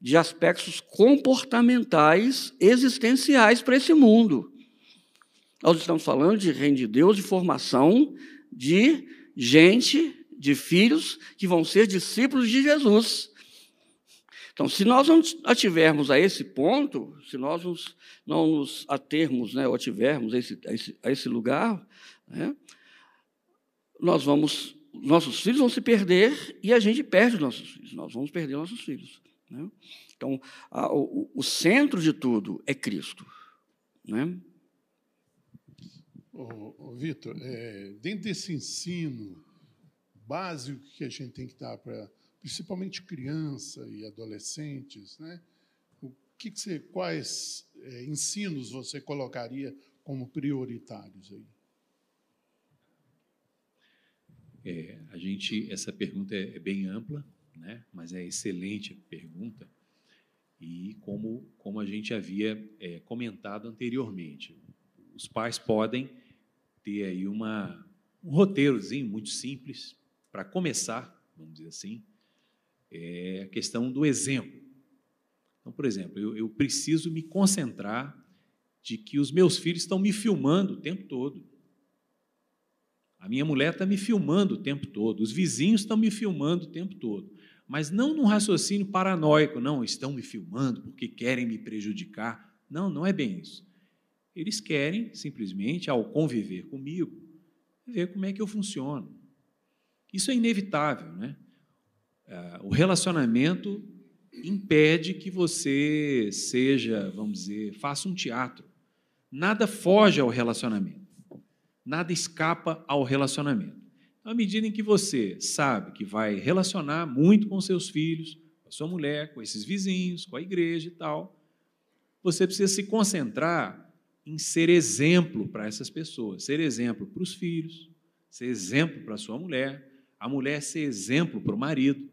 de aspectos comportamentais existenciais para esse mundo. Nós estamos falando de reino de Deus, de formação de gente, de filhos que vão ser discípulos de Jesus. Então, se nós não ativermos a esse ponto, se nós não nos atermos, né, ou ativermos a esse, a esse, a esse lugar, né, nós vamos, nossos filhos vão se perder e a gente perde nossos filhos. Nós vamos perder nossos filhos. Né? Então, a, o, o, centro de tudo é Cristo. Né? Ô, ô Vitor, é, dentro desse ensino básico que a gente tem que dar para principalmente criança e adolescentes, né? O que, que você, quais é, ensinos você colocaria como prioritários aí? É, a gente, essa pergunta é, é bem ampla, né? Mas é excelente a pergunta e como como a gente havia é, comentado anteriormente, os pais podem ter aí uma um roteirozinho muito simples para começar, vamos dizer assim, é a questão do exemplo. Então, por exemplo, eu, eu preciso me concentrar de que os meus filhos estão me filmando o tempo todo. A minha mulher está me filmando o tempo todo, os vizinhos estão me filmando o tempo todo. Mas não num raciocínio paranoico, não, estão me filmando porque querem me prejudicar. Não, não é bem isso. Eles querem, simplesmente, ao conviver comigo, ver como é que eu funciono. Isso é inevitável, né? Ah, o relacionamento impede que você seja, vamos dizer, faça um teatro. Nada foge ao relacionamento. Nada escapa ao relacionamento. Então, à medida em que você sabe que vai relacionar muito com seus filhos, com a sua mulher, com esses vizinhos, com a igreja e tal, você precisa se concentrar em ser exemplo para essas pessoas, ser exemplo para os filhos, ser exemplo para a sua mulher, a mulher ser exemplo para o marido,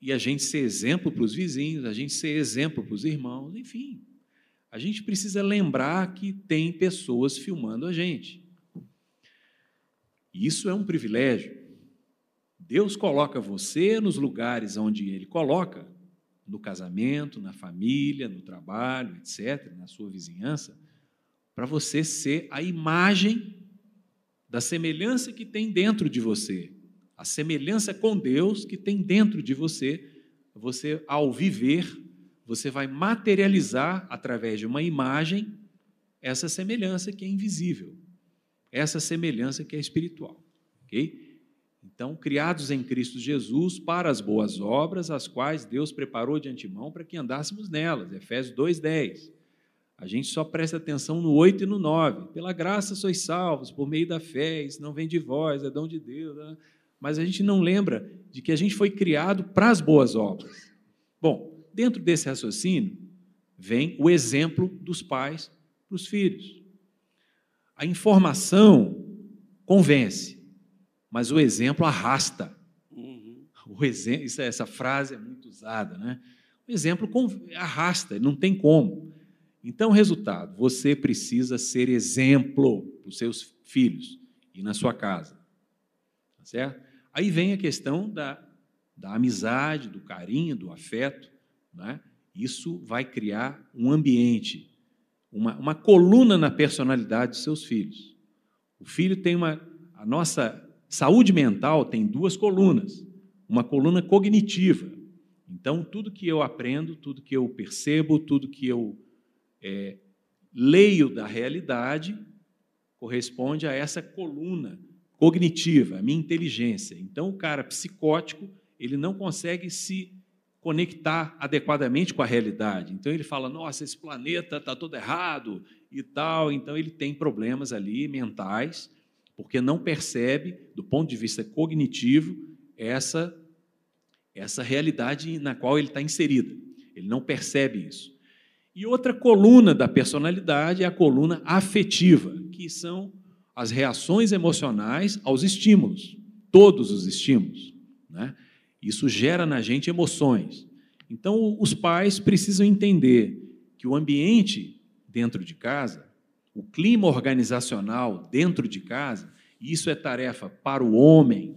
e a gente ser exemplo para os vizinhos, a gente ser exemplo para os irmãos, enfim. A gente precisa lembrar que tem pessoas filmando a gente. Isso é um privilégio. Deus coloca você nos lugares onde Ele coloca, no casamento, na família, no trabalho, etc., na sua vizinhança, para você ser a imagem da semelhança que tem dentro de você a semelhança com Deus que tem dentro de você, você, ao viver, você vai materializar através de uma imagem essa semelhança que é invisível, essa semelhança que é espiritual. ok? Então, criados em Cristo Jesus para as boas obras, as quais Deus preparou de antemão para que andássemos nelas. Efésios 2,10. A gente só presta atenção no 8 e no 9. Pela graça sois salvos, por meio da fé, isso não vem de vós, é dom de Deus. Né? Mas a gente não lembra de que a gente foi criado para as boas obras. Bom, dentro desse raciocínio, vem o exemplo dos pais para os filhos. A informação convence, mas o exemplo arrasta. Uhum. O exemplo, essa frase é muito usada, né? O exemplo arrasta, não tem como. Então, resultado: você precisa ser exemplo para os seus filhos e na sua casa. Tá certo? Aí vem a questão da, da amizade, do carinho, do afeto. Né? Isso vai criar um ambiente, uma, uma coluna na personalidade dos seus filhos. O filho tem uma. A nossa saúde mental tem duas colunas. Uma coluna cognitiva. Então, tudo que eu aprendo, tudo que eu percebo, tudo que eu é, leio da realidade corresponde a essa coluna cognitiva, a minha inteligência. Então, o cara psicótico, ele não consegue se conectar adequadamente com a realidade. Então, ele fala: nossa, esse planeta está todo errado e tal. Então, ele tem problemas ali mentais, porque não percebe, do ponto de vista cognitivo, essa, essa realidade na qual ele está inserido. Ele não percebe isso. E outra coluna da personalidade é a coluna afetiva, que são as reações emocionais aos estímulos, todos os estímulos. Né? Isso gera na gente emoções. Então, os pais precisam entender que o ambiente dentro de casa, o clima organizacional dentro de casa, isso é tarefa para o homem,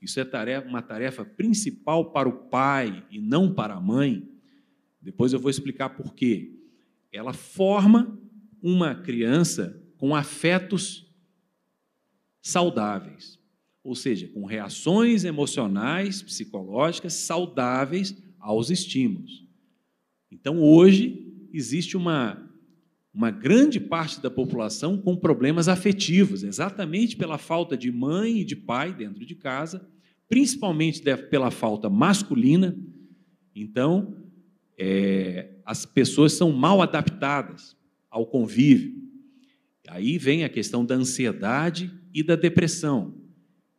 isso é tarefa, uma tarefa principal para o pai e não para a mãe. Depois eu vou explicar por quê. Ela forma uma criança com afetos saudáveis, ou seja, com reações emocionais, psicológicas saudáveis aos estímulos. Então, hoje, existe uma, uma grande parte da população com problemas afetivos, exatamente pela falta de mãe e de pai dentro de casa, principalmente pela falta masculina. Então, é, as pessoas são mal adaptadas ao convívio. Aí vem a questão da ansiedade e da depressão.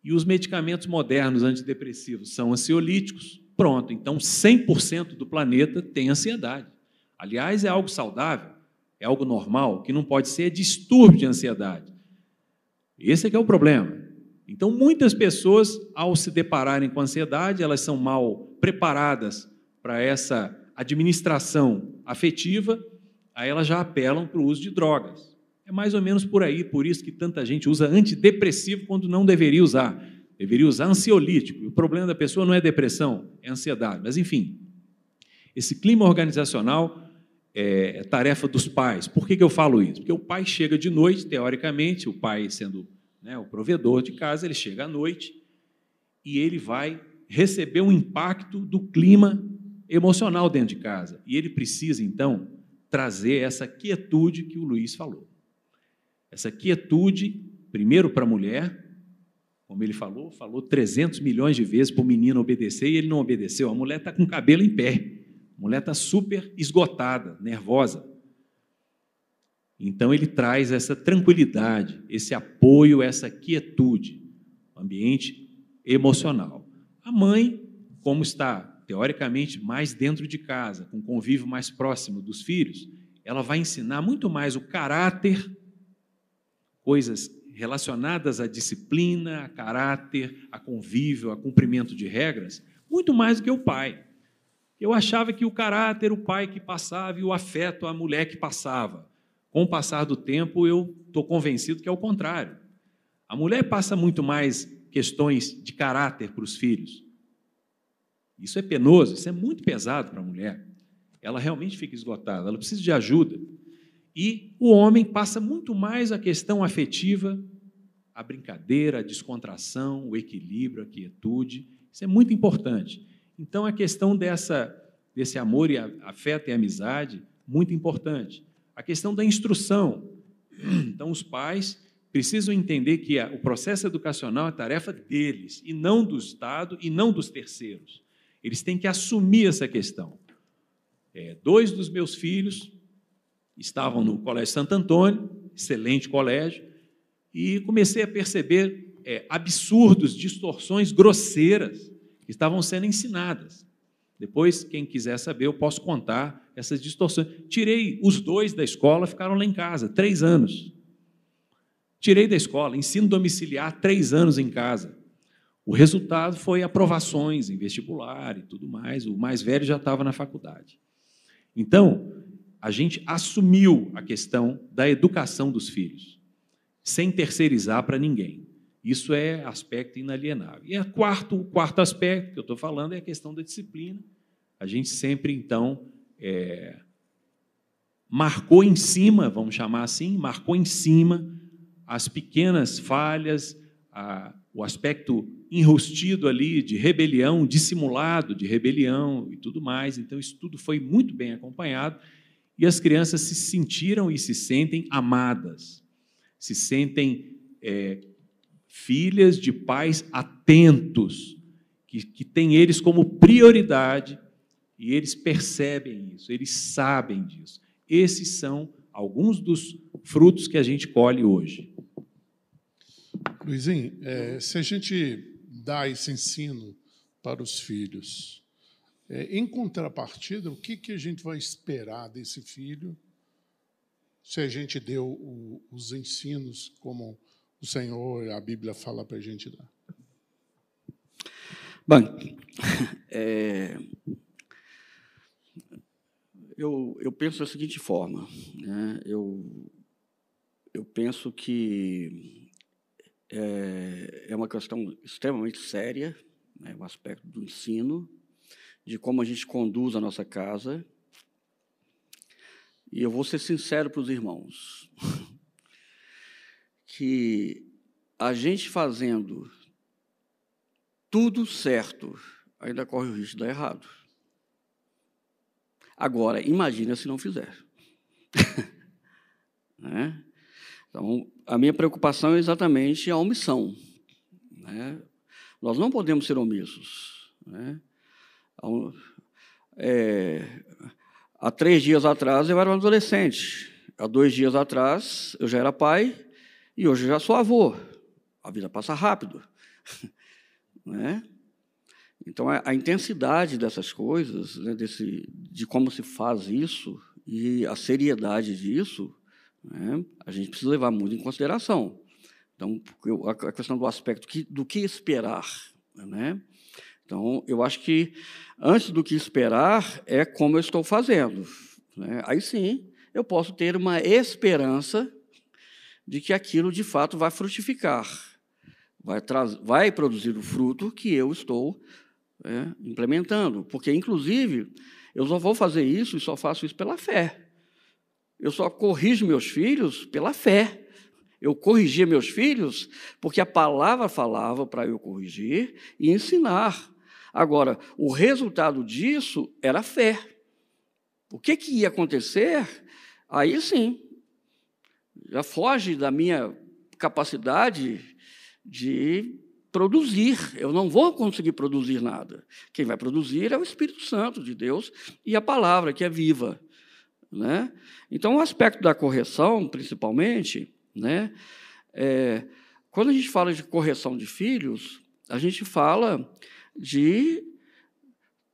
E os medicamentos modernos antidepressivos são ansiolíticos. Pronto, então 100% do planeta tem ansiedade. Aliás, é algo saudável, é algo normal, que não pode ser distúrbio de ansiedade. Esse é que é o problema. Então, muitas pessoas, ao se depararem com ansiedade, elas são mal preparadas para essa administração afetiva, aí elas já apelam para o uso de drogas. É mais ou menos por aí, por isso que tanta gente usa antidepressivo quando não deveria usar. Deveria usar ansiolítico. O problema da pessoa não é depressão, é ansiedade. Mas, enfim, esse clima organizacional é, é tarefa dos pais. Por que, que eu falo isso? Porque o pai chega de noite, teoricamente, o pai sendo né, o provedor de casa, ele chega à noite e ele vai receber um impacto do clima emocional dentro de casa. E ele precisa, então, trazer essa quietude que o Luiz falou. Essa quietude, primeiro para a mulher, como ele falou, falou 300 milhões de vezes para o menino obedecer e ele não obedeceu. A mulher está com o cabelo em pé. A mulher está super esgotada, nervosa. Então ele traz essa tranquilidade, esse apoio, essa quietude, ambiente emocional. A mãe, como está teoricamente, mais dentro de casa, com convívio mais próximo dos filhos, ela vai ensinar muito mais o caráter, coisas relacionadas à disciplina, a caráter, a convívio, a cumprimento de regras, muito mais do que o pai. Eu achava que o caráter, o pai que passava, e o afeto, a mulher que passava. Com o passar do tempo, eu estou convencido que é o contrário. A mulher passa muito mais questões de caráter para os filhos. Isso é penoso, isso é muito pesado para a mulher. Ela realmente fica esgotada, ela precisa de ajuda. E o homem passa muito mais a questão afetiva, a brincadeira, a descontração, o equilíbrio, a quietude. Isso é muito importante. Então, a questão dessa, desse amor e afeto e amizade, muito importante. A questão da instrução. Então, os pais precisam entender que o processo educacional é tarefa deles, e não do Estado e não dos terceiros. Eles têm que assumir essa questão. É, dois dos meus filhos estavam no Colégio Santo Antônio, excelente colégio, e comecei a perceber é, absurdos, distorções grosseiras que estavam sendo ensinadas. Depois, quem quiser saber, eu posso contar essas distorções. Tirei os dois da escola, ficaram lá em casa, três anos. Tirei da escola, ensino domiciliar, três anos em casa. O resultado foi aprovações em vestibular e tudo mais. O mais velho já estava na faculdade. Então, a gente assumiu a questão da educação dos filhos, sem terceirizar para ninguém. Isso é aspecto inalienável. E o quarto, o quarto aspecto que eu estou falando é a questão da disciplina. A gente sempre, então, é, marcou em cima, vamos chamar assim, marcou em cima as pequenas falhas, a, o aspecto enrustido ali de rebelião, dissimulado de rebelião e tudo mais. Então, isso tudo foi muito bem acompanhado e as crianças se sentiram e se sentem amadas, se sentem é, filhas de pais atentos, que, que têm eles como prioridade e eles percebem isso, eles sabem disso. Esses são alguns dos frutos que a gente colhe hoje. Luizinho, é, se a gente dá esse ensino para os filhos, é, em contrapartida, o que, que a gente vai esperar desse filho se a gente deu o, os ensinos como o Senhor, a Bíblia fala para a gente dar? Bom, é, eu, eu penso da seguinte forma, né? eu, eu penso que é, é uma questão extremamente séria, né? o aspecto do ensino, de como a gente conduz a nossa casa. E eu vou ser sincero para os irmãos, que a gente fazendo tudo certo ainda corre o risco de dar errado. Agora, imagina se não fizer. né? Então, a minha preocupação é exatamente a omissão. Né? Nós não podemos ser omissos. Né? É, há três dias atrás eu era um adolescente. Há dois dias atrás eu já era pai e hoje eu já sou avô. A vida passa rápido. né? Então, a, intensidade dessas coisas, né, desse, de como se faz isso e a seriedade disso, né, a gente precisa levar muito em consideração. Então, a questão do aspecto que, do que esperar. Né? Então, eu acho que, antes do que esperar, é como eu estou fazendo. Né? Aí sim, eu posso ter uma esperança de que aquilo, de fato, vai frutificar, vai, vai produzir o fruto que eu estou é, implementando. Porque, inclusive, eu só vou fazer isso e só faço isso pela fé. Eu só corrijo meus filhos pela fé. Eu corrigia meus filhos porque a palavra falava para eu corrigir e ensinar. Agora, o resultado disso era fé. O que, que ia acontecer? Aí sim, já foge da minha capacidade de produzir. Eu não vou conseguir produzir nada. Quem vai produzir é o Espírito Santo de Deus e a palavra, que é viva. Né? Então, o aspecto da correção, principalmente, né, é, quando a gente fala de correção de filhos, a gente fala de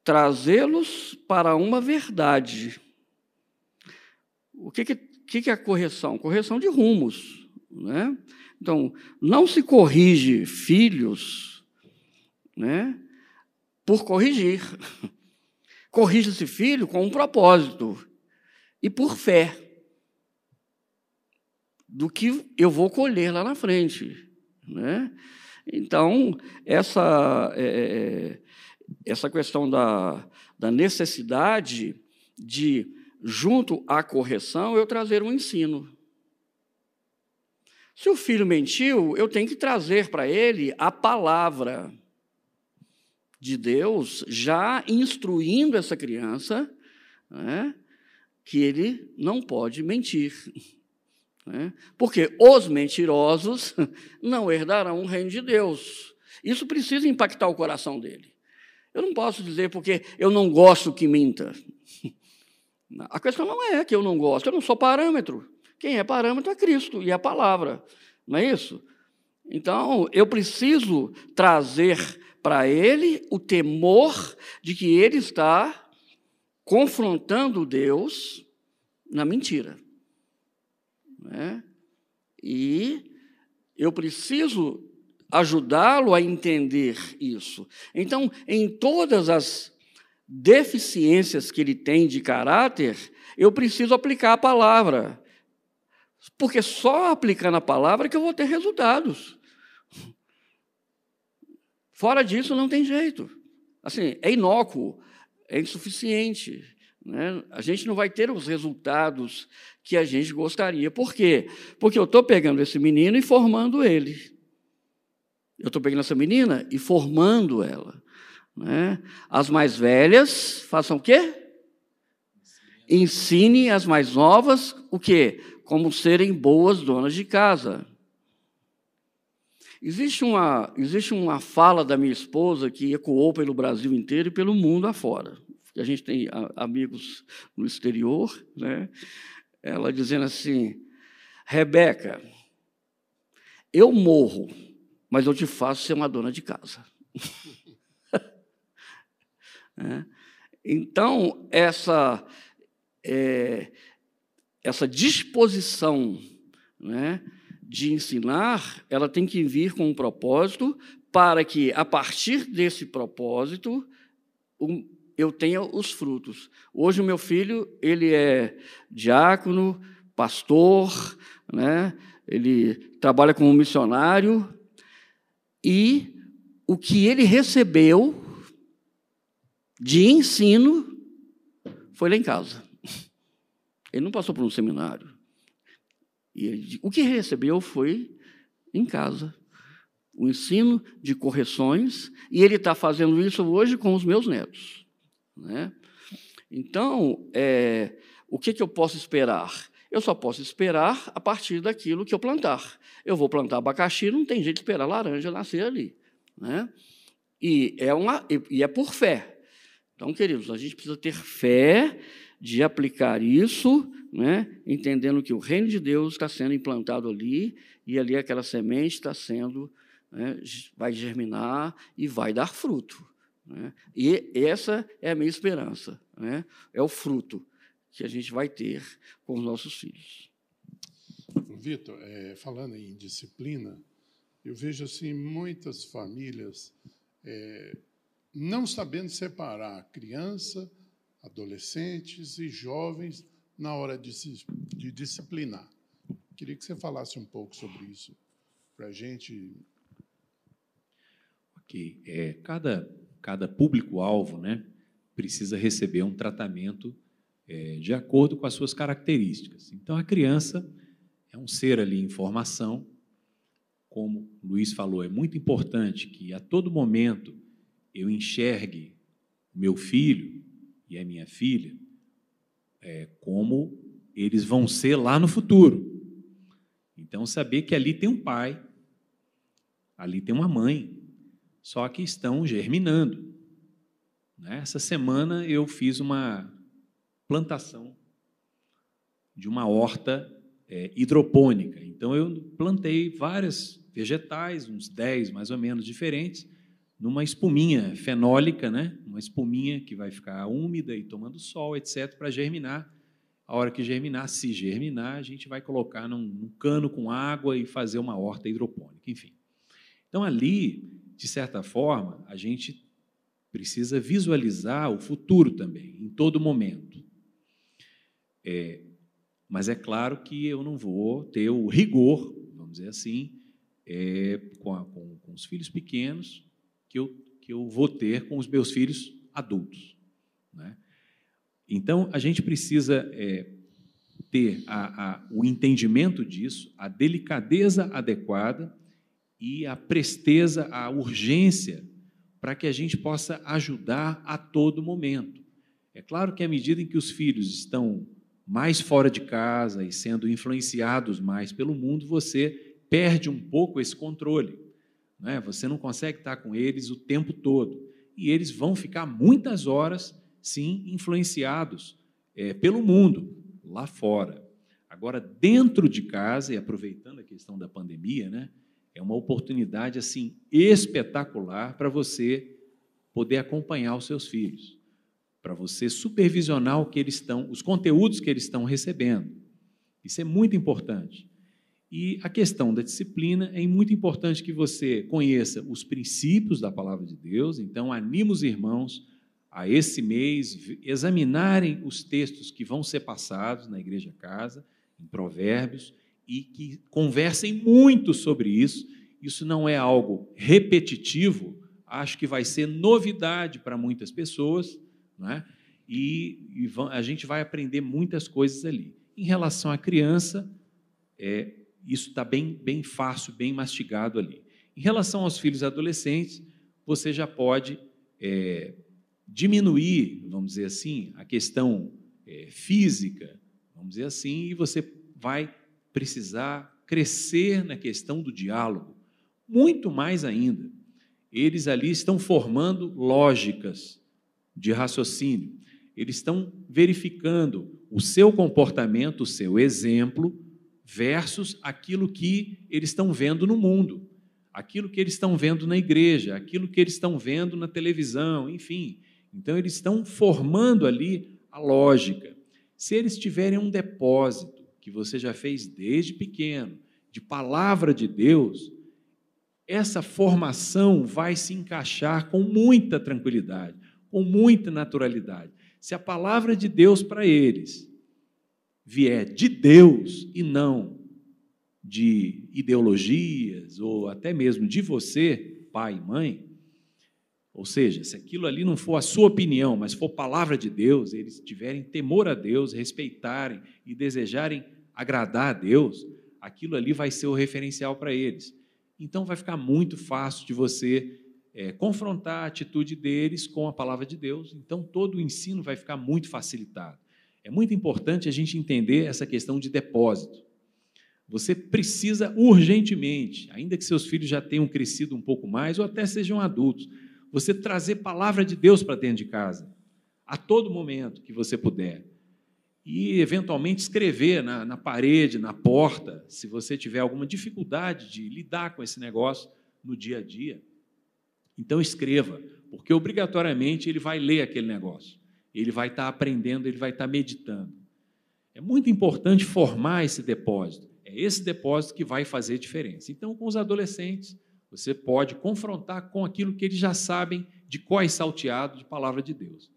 trazê-los para uma verdade. O que, que, que é correção? Correção de rumos. Né? Então, não se corrige filhos né, por corrigir. Corrige-se filho com um propósito e por fé do que eu vou colher lá na frente. Né? Então, essa, é, é, essa questão da, da necessidade de, junto à correção, eu trazer um ensino. Se o filho mentiu, eu tenho que trazer para ele a palavra de Deus, já instruindo essa criança né, que ele não pode mentir. Né? Porque os mentirosos não herdarão o reino de Deus. Isso precisa impactar o coração dele. Eu não posso dizer porque eu não gosto que minta. A questão não é que eu não gosto, eu não sou parâmetro. Quem é parâmetro é Cristo e a palavra, não é isso? Então, eu preciso trazer para ele o temor de que ele está confrontando Deus na mentira. Né? E eu preciso ajudá-lo a entender isso. Então, em todas as deficiências que ele tem de caráter, eu preciso aplicar a palavra. Porque só aplicando a palavra que eu vou ter resultados. Fora disso, não tem jeito. Assim, é inócuo, é insuficiente. Né? A gente não vai ter os resultados que a gente gostaria. Por quê? Porque eu estou pegando esse menino e formando ele. Eu estou pegando essa menina e formando ela. Né? As mais velhas façam o quê? Ensine as mais novas o quê? Como serem boas donas de casa. Existe uma, existe uma fala da minha esposa que ecoou pelo Brasil inteiro e pelo mundo afora a gente tem amigos no exterior, né? ela dizendo assim: Rebeca, eu morro, mas eu te faço ser uma dona de casa. é. Então, essa, é, essa disposição né, de ensinar, ela tem que vir com um propósito, para que, a partir desse propósito, eu tenha os frutos. Hoje o meu filho, ele é diácono, pastor, né? ele trabalha como missionário, e o que ele recebeu de ensino foi lá em casa. Ele não passou por um seminário. Ele, o que recebeu foi em casa. O ensino de correções, e ele está fazendo isso hoje com os meus netos. Né? Então, é, o que, que eu posso esperar? Eu só posso esperar a partir daquilo que eu plantar. Eu vou plantar abacaxi, não tem jeito de esperar laranja nascer ali. Né? E, é uma, e é por fé. Então, queridos, a gente precisa ter fé de aplicar isso, né? entendendo que o reino de Deus está sendo implantado ali, e ali aquela semente está sendo, né, vai germinar e vai dar fruto. Né? E essa é a minha esperança, né? é o fruto que a gente vai ter com os nossos filhos. Vitor, é, falando em disciplina, eu vejo assim muitas famílias é, não sabendo separar criança, adolescentes e jovens na hora de, se, de disciplinar. Queria que você falasse um pouco sobre isso para a gente. Ok. É, cada cada público-alvo né, precisa receber um tratamento é, de acordo com as suas características. Então, a criança é um ser ali em formação, como o Luiz falou, é muito importante que a todo momento eu enxergue meu filho e a minha filha é, como eles vão ser lá no futuro. Então, saber que ali tem um pai, ali tem uma mãe, só que estão germinando. Né? Essa semana eu fiz uma plantação de uma horta é, hidropônica. Então eu plantei várias vegetais, uns 10 mais ou menos diferentes, numa espuminha fenólica, né? uma espuminha que vai ficar úmida e tomando sol, etc., para germinar. A hora que germinar, se germinar, a gente vai colocar num, num cano com água e fazer uma horta hidropônica, enfim. Então ali de certa forma, a gente precisa visualizar o futuro também, em todo momento. É, mas é claro que eu não vou ter o rigor, vamos dizer assim, é, com, a, com, com, os filhos pequenos que eu, que eu vou ter com os meus filhos adultos. Né? Então, a gente precisa é, ter a, a, o entendimento disso, a delicadeza adequada e a presteza, a urgência, para que a gente possa ajudar a todo momento. É claro que à medida em que os filhos estão mais fora de casa e sendo influenciados mais pelo mundo, você perde um pouco esse controle. Né? Você não consegue estar com eles o tempo todo. E eles vão ficar muitas horas, sim, influenciados é, pelo mundo, lá fora. Agora, dentro de casa, e aproveitando a questão da pandemia, né, é uma oportunidade assim espetacular para você poder acompanhar os seus filhos, para você supervisionar o que eles estão, os conteúdos que eles estão recebendo. Isso é muito importante. E a questão da disciplina é muito importante que você conheça os princípios da palavra de Deus, então anima os irmãos a esse mês examinarem os textos que vão ser passados na igreja casa em Provérbios, e que conversem muito sobre isso. Isso não é algo repetitivo, acho que vai ser novidade para muitas pessoas, não é? e, e a gente vai aprender muitas coisas ali. Em relação à criança, é, isso está bem, bem fácil, bem mastigado ali. Em relação aos filhos adolescentes, você já pode é, diminuir, vamos dizer assim, a questão é, física, vamos dizer assim, e você vai precisar crescer na questão do diálogo, muito mais ainda. Eles ali estão formando lógicas de raciocínio, eles estão verificando o seu comportamento, o seu exemplo, versus aquilo que eles estão vendo no mundo, aquilo que eles estão vendo na igreja, aquilo que eles estão vendo na televisão, enfim. Então, eles estão formando ali a lógica. Se eles tiverem um depósito que você já fez desde pequeno, de palavra de Deus, essa formação vai se encaixar com muita tranquilidade, com muita naturalidade. Se a palavra de Deus para eles vier de Deus e não de ideologias ou até mesmo de você, pai e mãe, ou seja, se aquilo ali não for a sua opinião, mas for palavra de Deus, eles tiverem temor a Deus, respeitarem e desejarem agradar a Deus, aquilo ali vai ser o referencial para eles. Então vai ficar muito fácil de você é, confrontar a atitude deles com a palavra de Deus. Então todo o ensino vai ficar muito facilitado. É muito importante a gente entender essa questão de depósito. Você precisa urgentemente, ainda que seus filhos já tenham crescido um pouco mais ou até sejam adultos, você trazer palavra de Deus para dentro de casa, a todo momento que você puder. E, eventualmente, escrever na, na parede, na porta, se você tiver alguma dificuldade de lidar com esse negócio no dia a dia. Então, escreva, porque obrigatoriamente ele vai ler aquele negócio, ele vai estar aprendendo, ele vai estar meditando. É muito importante formar esse depósito. É esse depósito que vai fazer diferença. Então, com os adolescentes, você pode confrontar com aquilo que eles já sabem de quais salteado de palavra de Deus.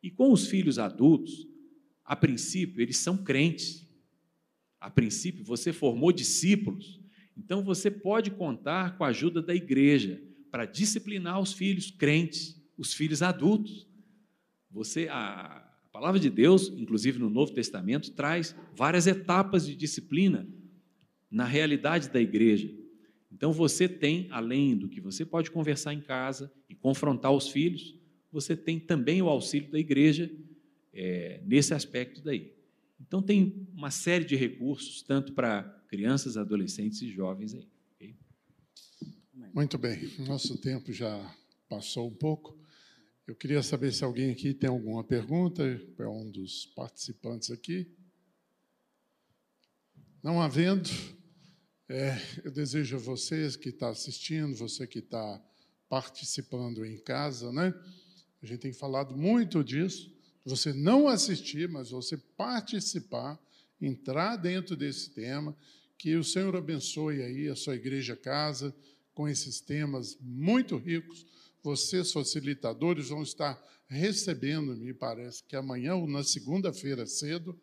E com os filhos adultos, a princípio, eles são crentes. A princípio, você formou discípulos. Então, você pode contar com a ajuda da igreja para disciplinar os filhos crentes, os filhos adultos. Você, a, a palavra de Deus, inclusive no Novo Testamento, traz várias etapas de disciplina na realidade da igreja. Então você tem, além do que você pode conversar em casa e confrontar os filhos, você tem também o auxílio da igreja é, nesse aspecto daí. Então tem uma série de recursos, tanto para crianças, adolescentes e jovens aí. Okay? Muito bem, nosso tempo já passou um pouco. Eu queria saber se alguém aqui tem alguma pergunta para um dos participantes aqui. Não havendo, é, eu desejo a vocês que está assistindo, você que está participando em casa, né? A gente tem falado muito disso. Você não assistir, mas você participar, entrar dentro desse tema. Que o Senhor abençoe aí a sua igreja casa com esses temas muito ricos. Vocês, facilitadores, vão estar recebendo, me parece que amanhã ou na segunda-feira cedo,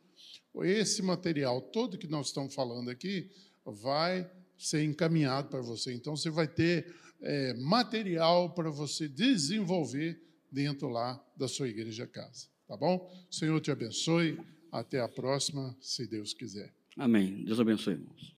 esse material todo que nós estamos falando aqui vai ser encaminhado para você. Então, você vai ter é, material para você desenvolver dentro lá da sua igreja casa. Tá bom? Senhor te abençoe. Até a próxima, se Deus quiser. Amém. Deus abençoe, irmãos.